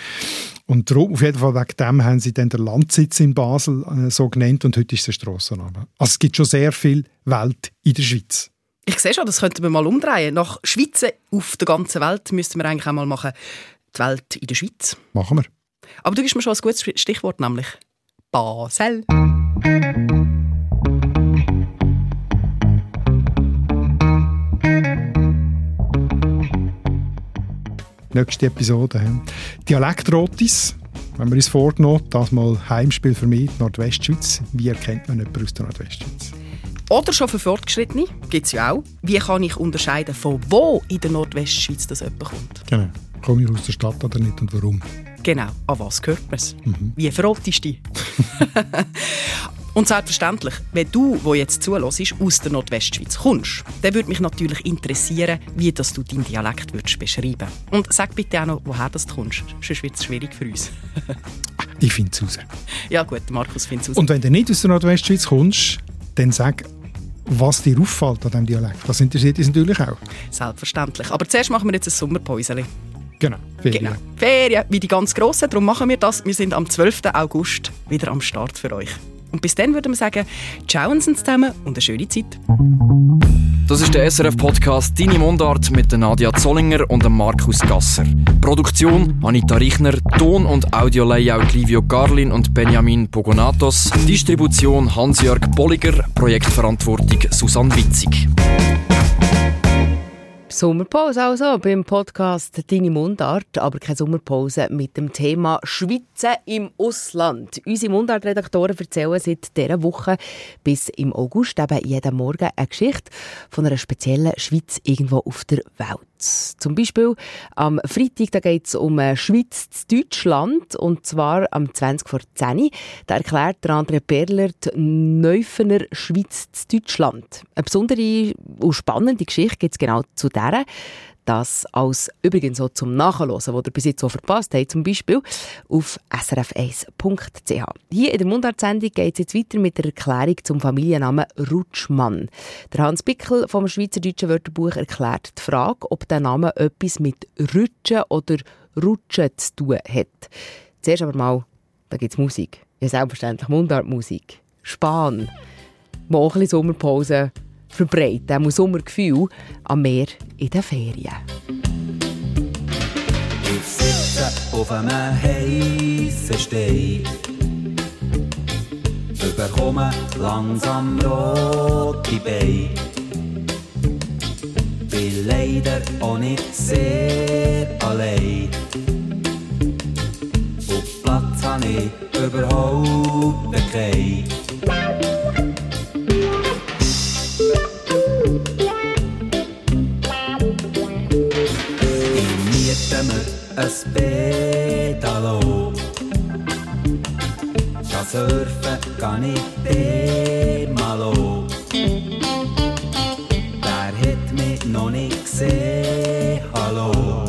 Und darum, auf jeden Fall wegen dem haben sie dann den Landsitz in Basel äh, so genannt und heute ist der Strassenname. Also es gibt schon sehr viel Welt in der Schweiz. Ich sehe schon, das könnten wir mal umdrehen. Nach Schweiz auf der ganzen Welt müssten wir eigentlich auch mal machen, die Welt in der Schweiz. Machen wir. Aber du gibst mir schon ein gutes Stichwort, nämlich Basel. Nächste Episode. Dialektrotis. wenn wir uns vorgenommen, das mal Heimspiel für mich, Nordwestschweiz. Wie erkennt man jemanden aus der Nordwestschweiz? Oder schon für Fortgeschrittene, gibt es ja auch. Wie kann ich unterscheiden, von wo in der Nordwestschweiz das jemand kommt? Genau. Komme ich aus der Stadt oder nicht und warum? Genau, an was gehört man es? Mhm. Wie verrottest du dich? Und selbstverständlich, wenn du, wo jetzt zuhörst, aus der Nordwestschweiz kommst, dann würde mich natürlich interessieren, wie das du deinen Dialekt würdest beschreiben Und sag bitte auch noch, woher das du kommst. Sonst wird es schwierig für uns. ich finde es raus. Ja gut, Markus findet es raus. Und wenn du nicht aus der Nordwestschweiz kommst, dann sag, was dir auffällt an diesem Dialekt. Das interessiert uns natürlich auch. Selbstverständlich. Aber zuerst machen wir jetzt ein Sommerpäuschen. Genau, Ferien. Genau. Ferien, wie die ganz Grossen. Darum machen wir das. Wir sind am 12. August wieder am Start für euch. Und bis dann würden wir sagen, ciao zusammen und eine schöne Zeit. Das ist der SRF-Podcast «Deine Mundart» mit Nadia Zollinger und Markus Gasser. Produktion Anita Richner, Ton- und Audio-Layout Livio Garlin und Benjamin Pogonatos, Distribution Hans-Jörg Bolliger, Projektverantwortung Susanne Witzig. Sommerpause also beim Podcast «Deine Mundart», aber keine Sommerpause mit dem Thema «Schweizen im Ausland». Unsere Mundart-Redaktoren erzählen seit dieser Woche bis im August eben jeden Morgen eine Geschichte von einer speziellen Schweiz irgendwo auf der Welt. Zum Beispiel am Freitag geht es um Schweiz zu Deutschland und zwar am 20 vor 10 Da erklärt der André Perler die Neufener Schweiz zu Deutschland. Eine besondere und spannende Geschichte gibt es genau zu dieser das als übrigens so zum Nachhören, was ihr bis jetzt so verpasst habt, zum Beispiel auf srf1.ch. Hier in der Mundartsendung geht es jetzt weiter mit der Erklärung zum Familiennamen Rutschmann. Der Hans Bickel vom Schweizerdeutschen Wörterbuch erklärt die Frage, ob der Name etwas mit Rutschen oder Rutschen zu tun hat. Zuerst aber mal, da gibt es Musik. Ja, selbstverständlich Mundartmusik. Span. Mal ein bisschen Sommerpause verbreiten, auch Sommergefühl am Meer in den Ferien. Ich sitze auf einem heißen Stein, überkomme langsam rote Beine. Bin leider auch nicht sehr allein. Auf Platz habe ich überhaupt keinen. Ein Pedalo. Ga surfen kann ich Demalo. Wer hat mich noch nicht gesehen? Hallo.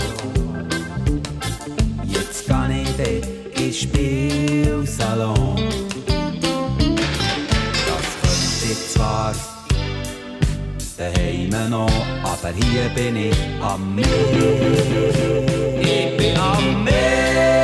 Jetzt kann ich den in Spielsalon. Das könnte ich zwar daheim noch, aber hier bin ich am Meer. be I'm made.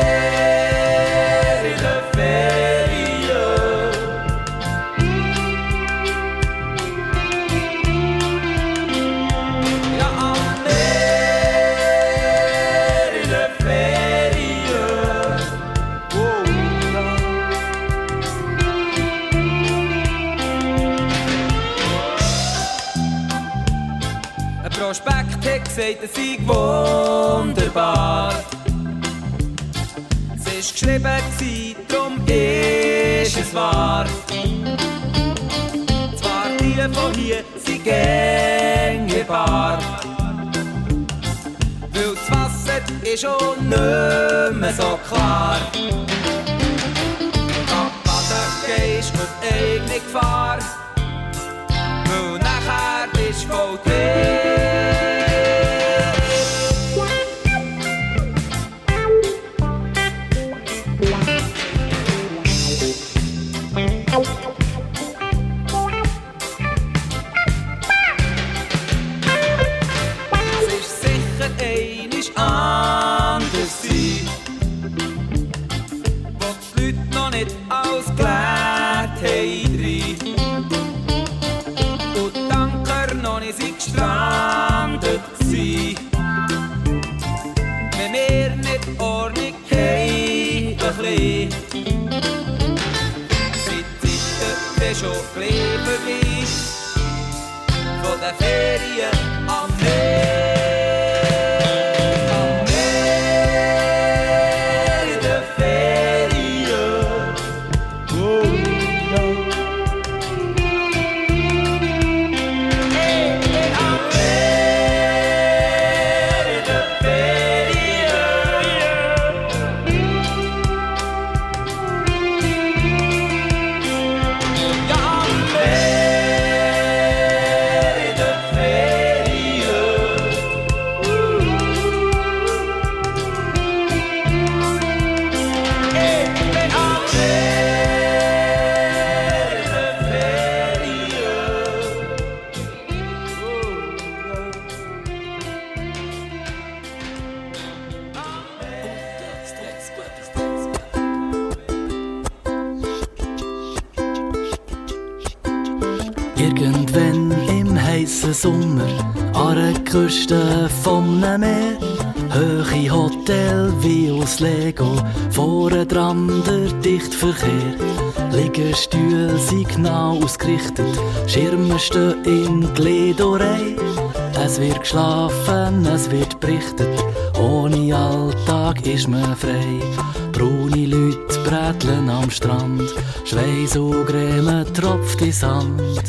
Wunderbar. Es war geschrieben, darum ist es wahr. Zwar die von hier sind gängbar. Weil das Wasser ist schon nicht mehr so klar. Gehst auf eigene Gefahr. Weil nachher bist du voll Zeiten dann schon gleich Küste vom Meer. Höhe Hotel wie aus Lego, vorne dran der Dichtverkehr. Liegestühle sind genau ausgerichtet, Schirme stehen in Gledorei. Es wird geschlafen, es wird berichtet, ohne Alltag ist man frei. Braune Leute bräteln am Strand, Schweiß und Creme tropft in Sand.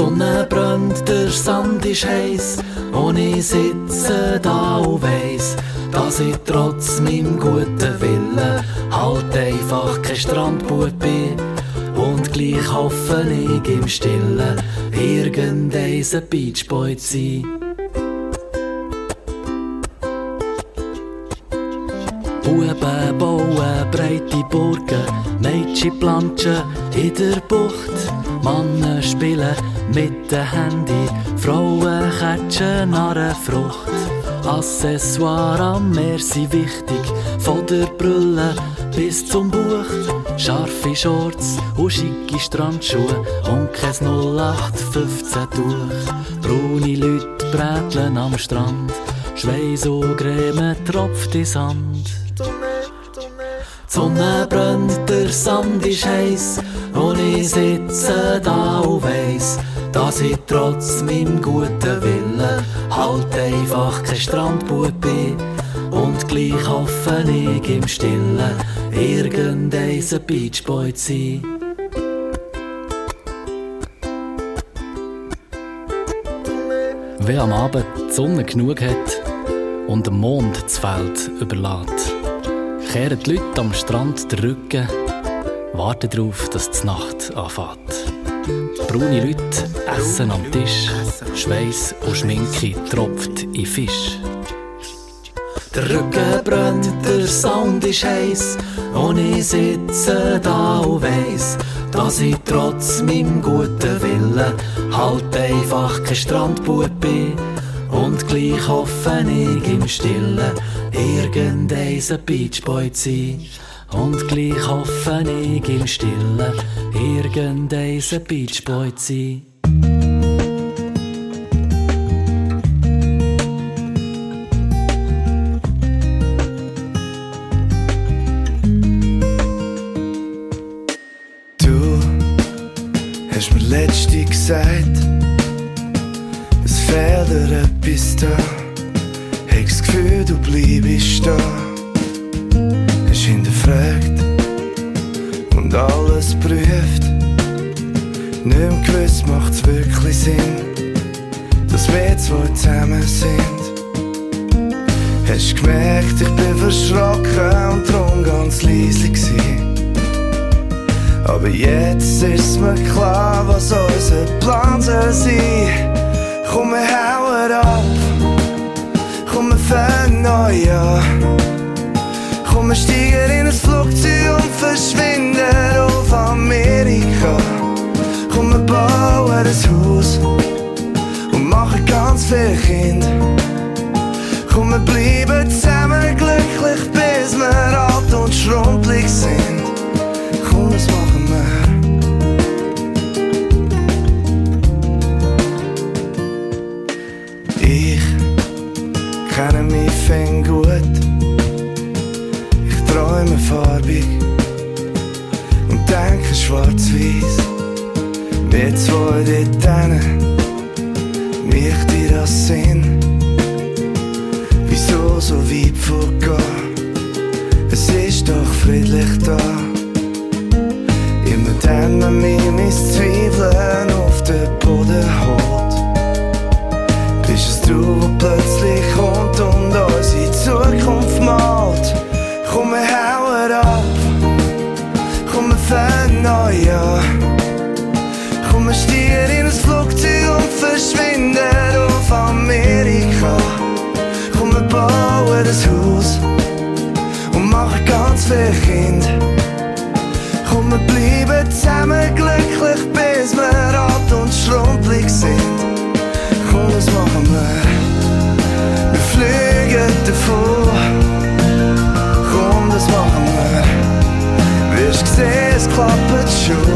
Sonne brennt, der Sand ist heiß und ich sitze da und weiss, dass ich trotz meinem guten Willen halt einfach kein Strandbub bin. Und gleich hoffe ich im Stillen, irgendein Beachboy zu sein. Buben bauen breite Burgen, Mädchen planschen in der Bucht. Männer spielen mit dem Handy, Frauen catchen an der Frucht. Accessoire am Meer sind wichtig, von der Brille bis zum Buch. Scharfe Shorts und schicke Strandschuhe und kein 0815 Tuch. Braune Leute bräteln am Strand, Schweiß und Creme tropft in Sand. Die Sonne brennt, der Sand ist heiß und ich sitze da und weiss, dass ich trotz meinem guten Willen halt einfach kein Strandbub bin. Und gleich hoffe ich im Stillen, irgendein Beachboy zu sein. Wer am Abend die Sonne genug hat und der Mond das Feld überlässt, kehren die Leute am Strand den Rücken, warten darauf, dass die Nacht anfängt. Braune Leute essen am Tisch, Schweiß und Schminke tropft in Fisch. Der Rücken brennt, der Sound ist heiß und ich sitze da und weiss, dass ich trotz meinem guten Willen halt einfach kein Strandbub bin. Und gleich hoffe ich im Stillen, irgendein Beachboy zu sein. Und gleich hoffe ich im Stillen, irgendein Beachboy zu sein. Du hast mir letztens gesagt, es fehlt dir etwas da. Hab das Gefühl, du bleibst da. Hinterfragt und alles prüft. Mehr gewiss macht's wirklich Sinn, dass wir zwei zusammen sind. Hast gemerkt, ich bin verschrocken und drum ganz leise gewesen. Aber jetzt ist mir klar, was unser Plan soll sein. Komm, wir hauen ab. Komm, wir fangen neu an. Komm, wir steigen in ein Flugzeug und verschwinden auf Amerika. Komm, wir bauen ein Haus und machen ganz viele Kinder. Komm, wir bleiben zusammen glücklich, bis wir alt und schrumpelig sind. Schwarz-weiß. Wir zwei dort hinten, mich dir das Sinn. Wieso so weit vorgehen? Es ist doch friedlich da. Immer dann, wenn mir mein Zweifeln auf den Boden holt. Bist es du, wo plötzlich kommt und unsere Zukunft malt. Komm, wir hauen ab. Komm, wir fangen neu an. Komm, wir steigen in ein Flugzeug und verschwinden auf Amerika. Komm, wir bauen ein Haus und machen ganz viele Kinder. Komm, wir bleiben zusammen glücklich, bis wir alt und schrumpelig sind. Komm, das machen wir. Wir fliegen davon. Komm, das machen wir. Wirst puppet show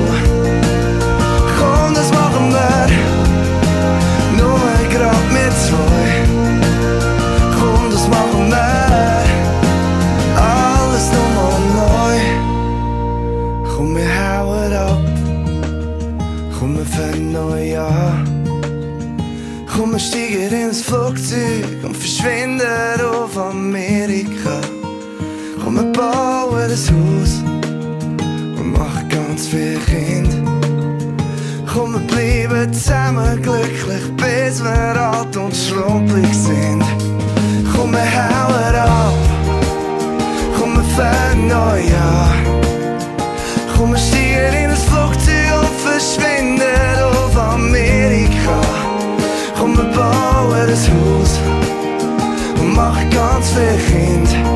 Komm, das machen wir Nur een grad mit zwei Komm, das machen wir Alles nochmal neu Komm, wir hauen ab Komm, wir fangen neu an Komm, wir steigen ins Flugzeug Und verschwinden auf Amerika. Komm, wir bauen das Haus glücklich, bis wir alt und schrumpelig sind. Komm, wir hauen ab, komm, wir fangen neu an. Komm, wir steigen in ein Flugzeug und verschwinden auf Amerika. Komm, wir bauen ein Haus und machen ganz viel Kinder.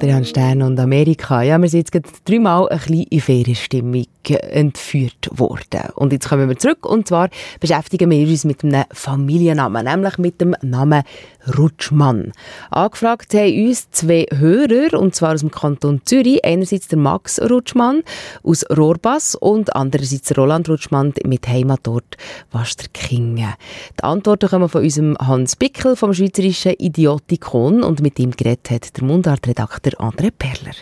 Adrian Stern und Amerika. Ja, wir sind jetzt gerade dreimal ein bisschen in Ferienstimmung entführt worden. Und jetzt kommen wir zurück und zwar beschäftigen wir uns mit einem Familiennamen, nämlich mit dem Namen Rutschmann. Angefragt haben uns zwei Hörer, und zwar aus dem Kanton Zürich. Einerseits der Max Rutschmann aus Rohrbass und andererseits Roland Rutschmann mit Heimatort Wasterkingen. Die Antworten kommen von unserem Hans Bickel vom Schweizerischen Idiotikon und mit ihm geredet hat der Mundartredakteur André Perler.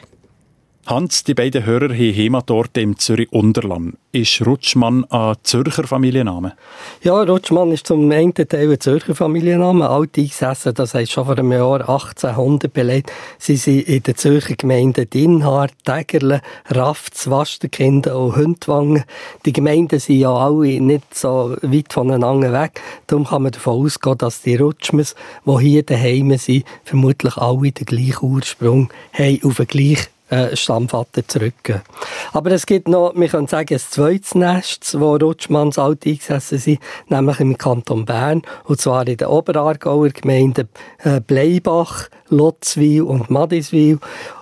Hans, die beiden Hörer haben Heimatorte im Zürich Unterland. Ist Rutschmann ein Zürcher Familienname? Ja, Rutschmann ist zum einen Teil ein Zürcher Familienname. Alt eingesessen, das heisst schon vor einem Jahr 1800 belegt. Sie sind in den Zürcher Gemeinden Dinhard, Tägerle, Rafts, Wasterkinden und Hündwangen. Die Gemeinden sind ja alle nicht so weit voneinander weg. Darum kann man davon ausgehen, dass die Rutschmers, die hier daheim sind, vermutlich alle den gleichen Ursprung haben, auf den gleichen äh, Stammvater zurück. Aber es gibt noch, wir können sagen, ein zweites Nest, wo Rutschmanns alt eingesessen sind, nämlich im Kanton Bern, und zwar in den Oberaargauer Gemeinden äh, Bleibach, Lotzwil und Madiswil.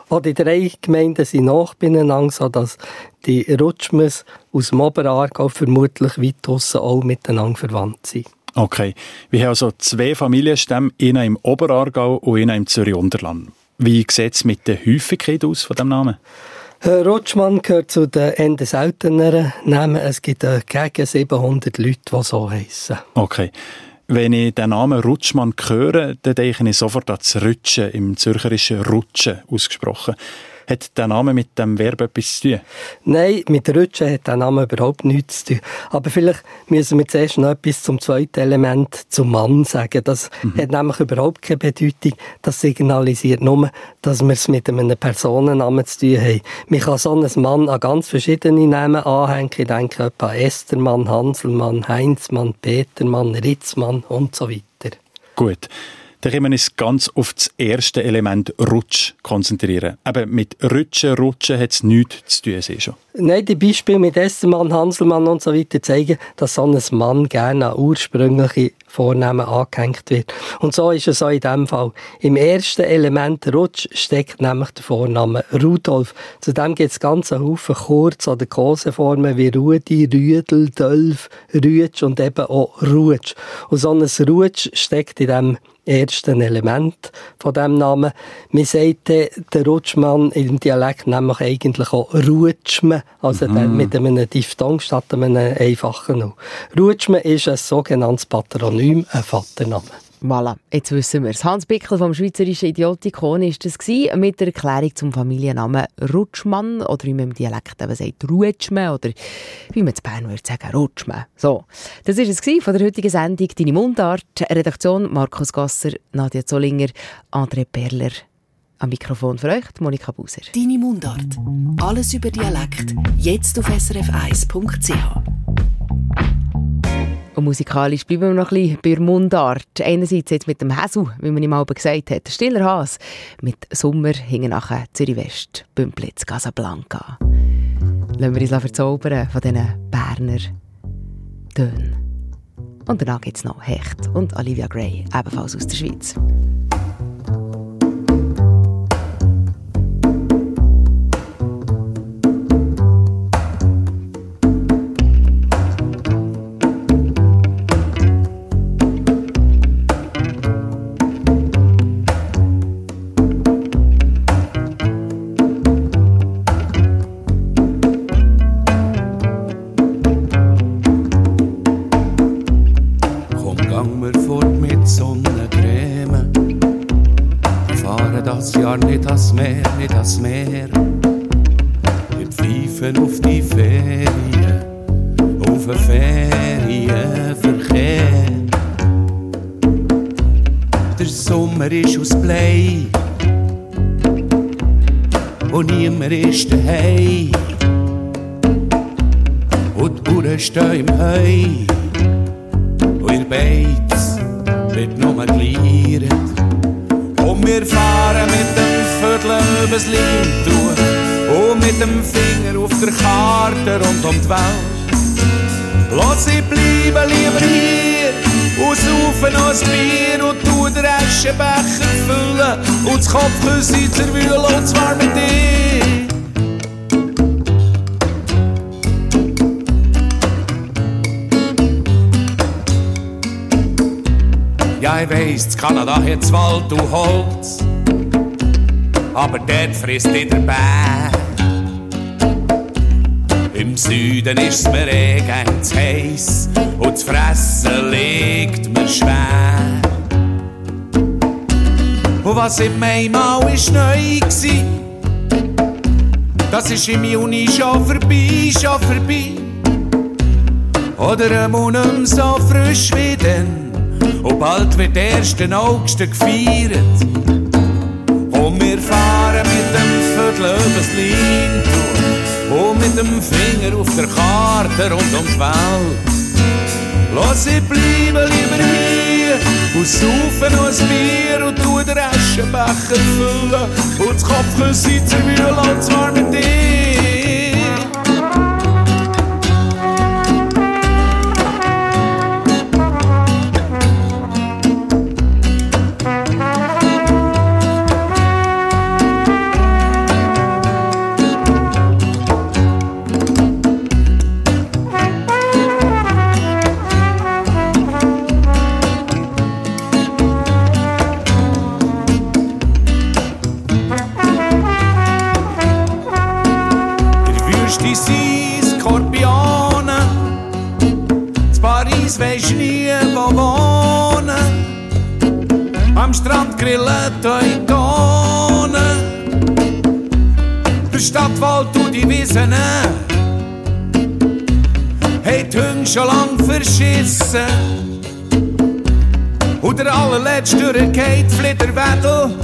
Auch die drei Gemeinden sind nach beieinander, sodass die Rutschmers aus dem Oberaargau vermutlich weit draussen auch miteinander verwandt sind. Okay, wir haben also zwei Familienstämme, einen im Oberaargau und einen im Zürich-Unterland. Wie sieht es mit der Häufigkeit aus von dem Namen? Herr Rutschmann gehört zu den eher selteneren Namen. Es gibt gegen 700 Leute, die so heißen. Okay. Wenn ich den Namen Rutschmann höre, dann denke ich sofort an das Rutschen, im zürcherischen Rutschen ausgesprochen. Hat der Name mit dem Verb etwas zu tun? Nein, mit Rutschen hat der Name überhaupt nichts zu tun. Aber vielleicht müssen wir zuerst noch etwas zum zweiten Element, zum Mann sagen. Das mhm. hat nämlich überhaupt keine Bedeutung. Das signalisiert nur, dass wir es mit einem Personennamen zu tun haben. Man kann so einen Mann an ganz verschiedene Namen anhängen. Ich denke etwa Estermann, Hanselmann, Heinzmann, Petermann, Ritzmann und so weiter. Gut. Dann können wir uns ganz auf das erste Element Rutsch konzentrieren. Aber mit Rutschen, Rutschen hat es nichts zu tun, sehe schon. Nein, die Beispiele mit Essenmann, Hanselmann und so weiter zeigen, dass so ein Mann gerne an ursprüngliche Vornamen angehängt wird. Und so ist es auch in diesem Fall. Im ersten Element Rutsch steckt nämlich der Vorname Rudolf. Zudem gibt es ganz einen Haufen Kurz- oder Koseformen wie Rudi, Rüdel, Dölf, Rütsch und eben auch Rutsch. Und so ein Rutsch steckt in dem ersten Element von dem Namen. Man sagt der Rutschmann im Dialekt nämlich eigentlich auch Rutschme, also mhm. mit einem Diphthong statt einem einfachen U. Rutschme ist ein sogenanntes Patronym, ein Vatername. Voilà, jetzt wissen wir es. Hans Bickel vom Schweizerischen Idiotikon war das mit der Erklärung zum Familiennamen Rutschmann oder wie man im Dialekt eben sagt, Rutschme oder wie man in Bern würde sagen, Rutschme. So, das war es von der heutigen Sendung «Deine Mundart». Redaktion Markus Gasser, Nadja Zollinger, André Perler. Am Mikrofon für euch, Monika Buser. «Deine Mundart». Alles über Dialekt. Jetzt auf srf1.ch. Und musikalisch bleiben wir noch ein bisschen bei der Mundart. Einerseits jetzt mit dem Häsu, wie man ihm mal gesagt hat, stiller Has. Mit Sommer hingen nachher Zürich West, Bümplitz, Casablanca. Lassen wir uns verzaubern von diesen Berner Tönen. Und danach gibt es noch Hecht und Olivia Gray, ebenfalls aus der Schweiz. Meer, nicht ans Meer. Ich weiss, Kanada hat Wald und Holz, aber dort frisst jeder Bär. Im Süden ist es mir eh gern zu heiss und das Fressen liegt mir schwer. Und was im Mai mal ist neu gsi, das ist im Juni schon vorbei, schon vorbei. Oder ein Monat so frisch wie dann. Und bald wird der 1. August gefeiert. Und wir fahren mit dem Viertel übers Lindtuch und mit dem Finger auf der Karte rund um die Welt. Lass sie bleiben lieber hier und saufen noch ein Bier und tu den Aschenbecher füllen und das Kopfküsse zerwühlen und zwar mit dir. Schon lang verschissen. Und der allerletzte durchgeht Flitterwedel.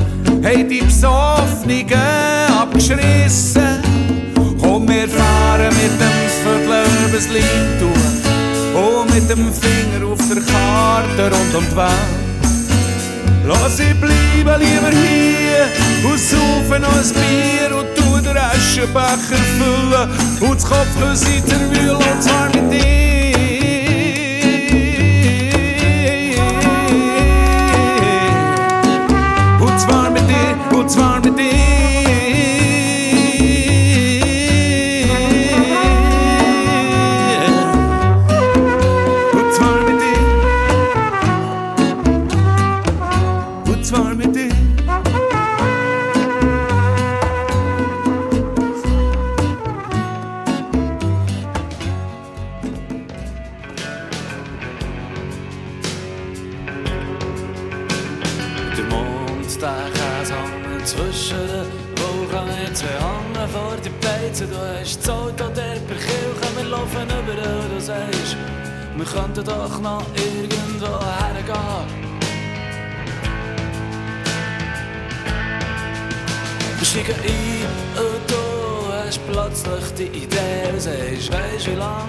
Hey, die Besoffenen abgeschrissen. Komm, wir fahren mit dem Viertel übers Lindtuch und mit dem Finger auf der Karte rund um die Welt. Lass sie bleiben lieber hier und saufen noch ein Bier und tu den Aschenbecher füllen und das Kopfküsse zerwühlen und zwar mit dir. Wir könnten doch noch irgendwo hergehen. Wir steigen ein und du hast plötzlich die Idee. Du sagst, weisst wie lang?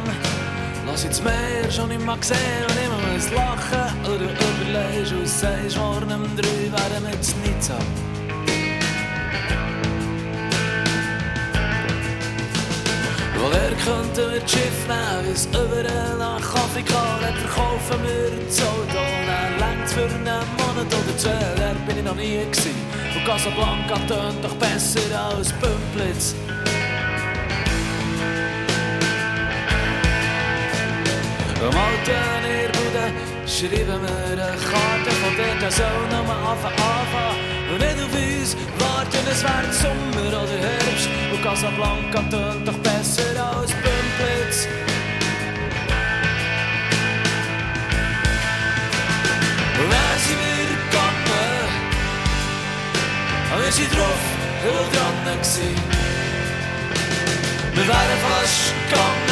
Lass ich das Meer schon nicht mehr sehen und immer muss lachen. Oder du überlegst und sagst, morgen um drei werden wir jetzt nicht könnten wir das Schiff nehmen, es überall nach Kaffee kann? Verkaufen wir das Auto, dann längt für einen Monat oder zwei. Der bin ich noch nie gewesen. Und Casablanca tönt doch besser als Pümplitz. Am alten Irrbude schreiben wir eine Karte von der soll noch mal anfangen, anfangen. Und nicht auf uns warten, es wird Sommer oder Herbst. Und Casablanca tönt doch besser als Pümplitz. Und dann sind wir gegangen. Und wir sind drauf gewesen. Wir wären fast gegangen,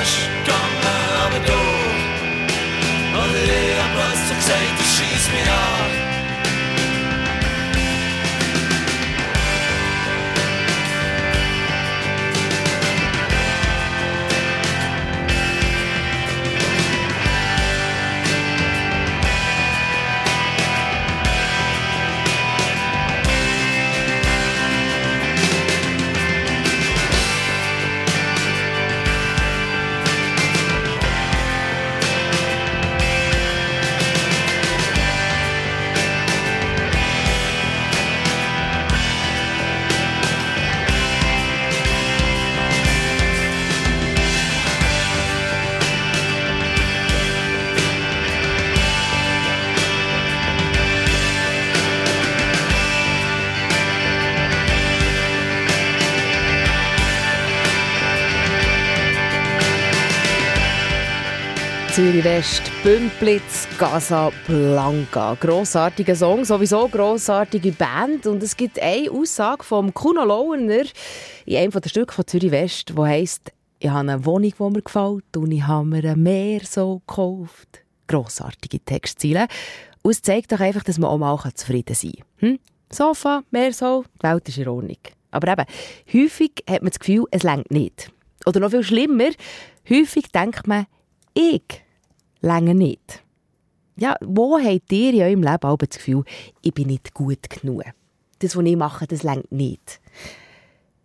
aber du, oder ich hab plötzlich gesagt, das schießt mich an. Zürich West, Bümplitz, Casablanca. Grossartiger Song, sowieso grossartige Band. Und es gibt eine Aussage vom Kuno Launer in einem der Stücke von Zürich West, die heisst, ich habe eine Wohnung, die mir gefällt und ich habe mir ein Meer so gekauft. Grossartige Textziele. Und es zeigt doch einfach, dass man auch mal zufrieden sein kann. Hm? Sofa, Meer so, die Welt ist in Ordnung. Aber eben, häufig hat man das Gefühl, es längt nicht. Oder noch viel schlimmer, häufig denkt man, ich länge nicht. Ja, wo habt ihr in eurem Leben das Gefühl, ich bin nicht gut genug? Das, was ich mache, das längt nicht.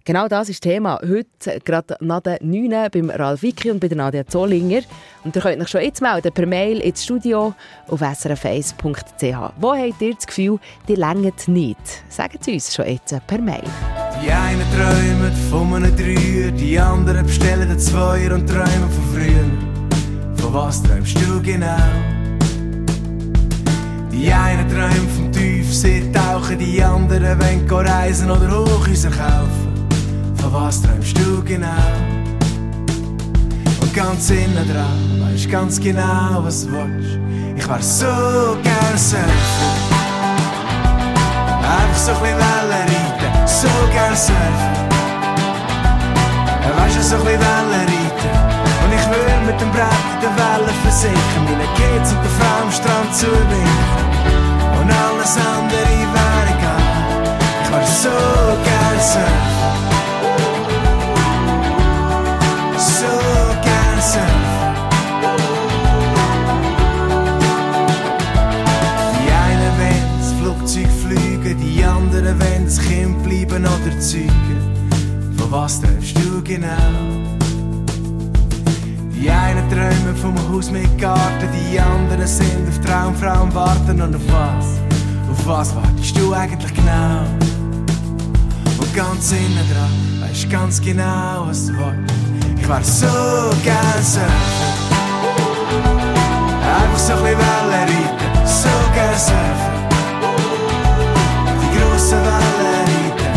Genau das ist das Thema heute, gerade nach der 9 beim Ralf Vicky und bei der Nadia Zollinger. Und ihr könnt euch schon jetzt melden, per Mail ins Studio auf srf1.ch. Wo habt ihr das Gefühl, die längt nicht? Sagt es uns schon jetzt per Mail. Die einen träumen von einem Dreier, die anderen bestellen den Zweier und träumen von früher. Von was träumst du genau? Die einen träumen vom Tiefsee tauchen, die anderen wollen reisen oder Hochhäuser kaufen. Von was träumst du genau? Und ganz innen dran weisst ganz genau, was du willst. Ich wär so gern surfen. Einfach so ein bisschen Wellen reiten, so gern surfen. Weißt du, so ein bisschen Wellen reiten. Will mit dem Brett in den Wellen versichern, meine Kids und der Frau am Strand zuwinken. Und alles andere wäre egal. Ich war so gern surfen. So gern surfen. Die einen wollen das Flugzeug fliegen, die anderen wollen das Kind bleiben oder zeugen. Von was träumst du genau? Die einen träumen vom Haus mit Garten, die anderen sind auf Traumfrauen warten. Und auf was? Auf was wartest du eigentlich genau? Und ganz innen dran weisst ganz genau, was du willst. Ich wär so gern surfen. Einfach so ein bisschen Wellen reiten, so gern surfen. Die grossen Wellen reiten.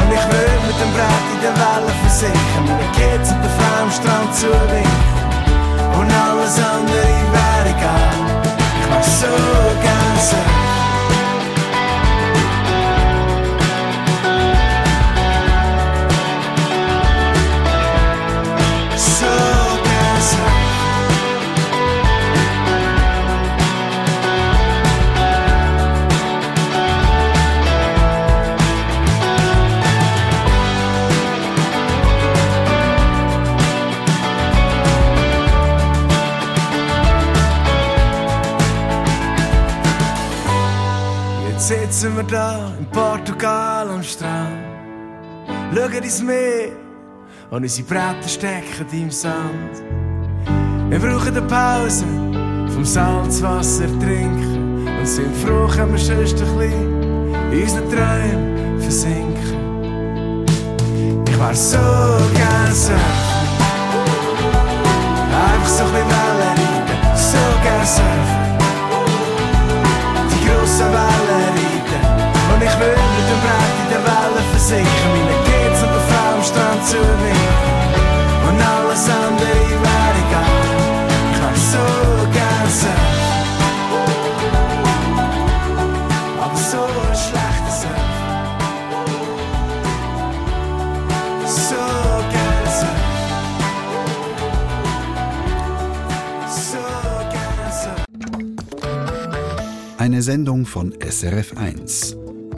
Und ich will mit dem Brett in den Wellen versichern, meine Kids und der Frau am Strand zuwinken sitzen wir da in Portugal am Strand. Schauen ins Meer und unsere Bretter stecken im Sand. Wir brauchen eine Pause vom Salzwasser trinken und sind froh, können wir sonst ein bisschen in unseren Träumen versinken. Ich war so gern surfen, einfach so ein bisschen Wellen reiten, so gern surfen. Die grossen Wellen der Wellen versinken. Meine geht's und der Frau am Strand zu winken und alles andere wäre egal. Ich war so gern aber so ein Surf. So gern. So gern. Eine Sendung von SRF1.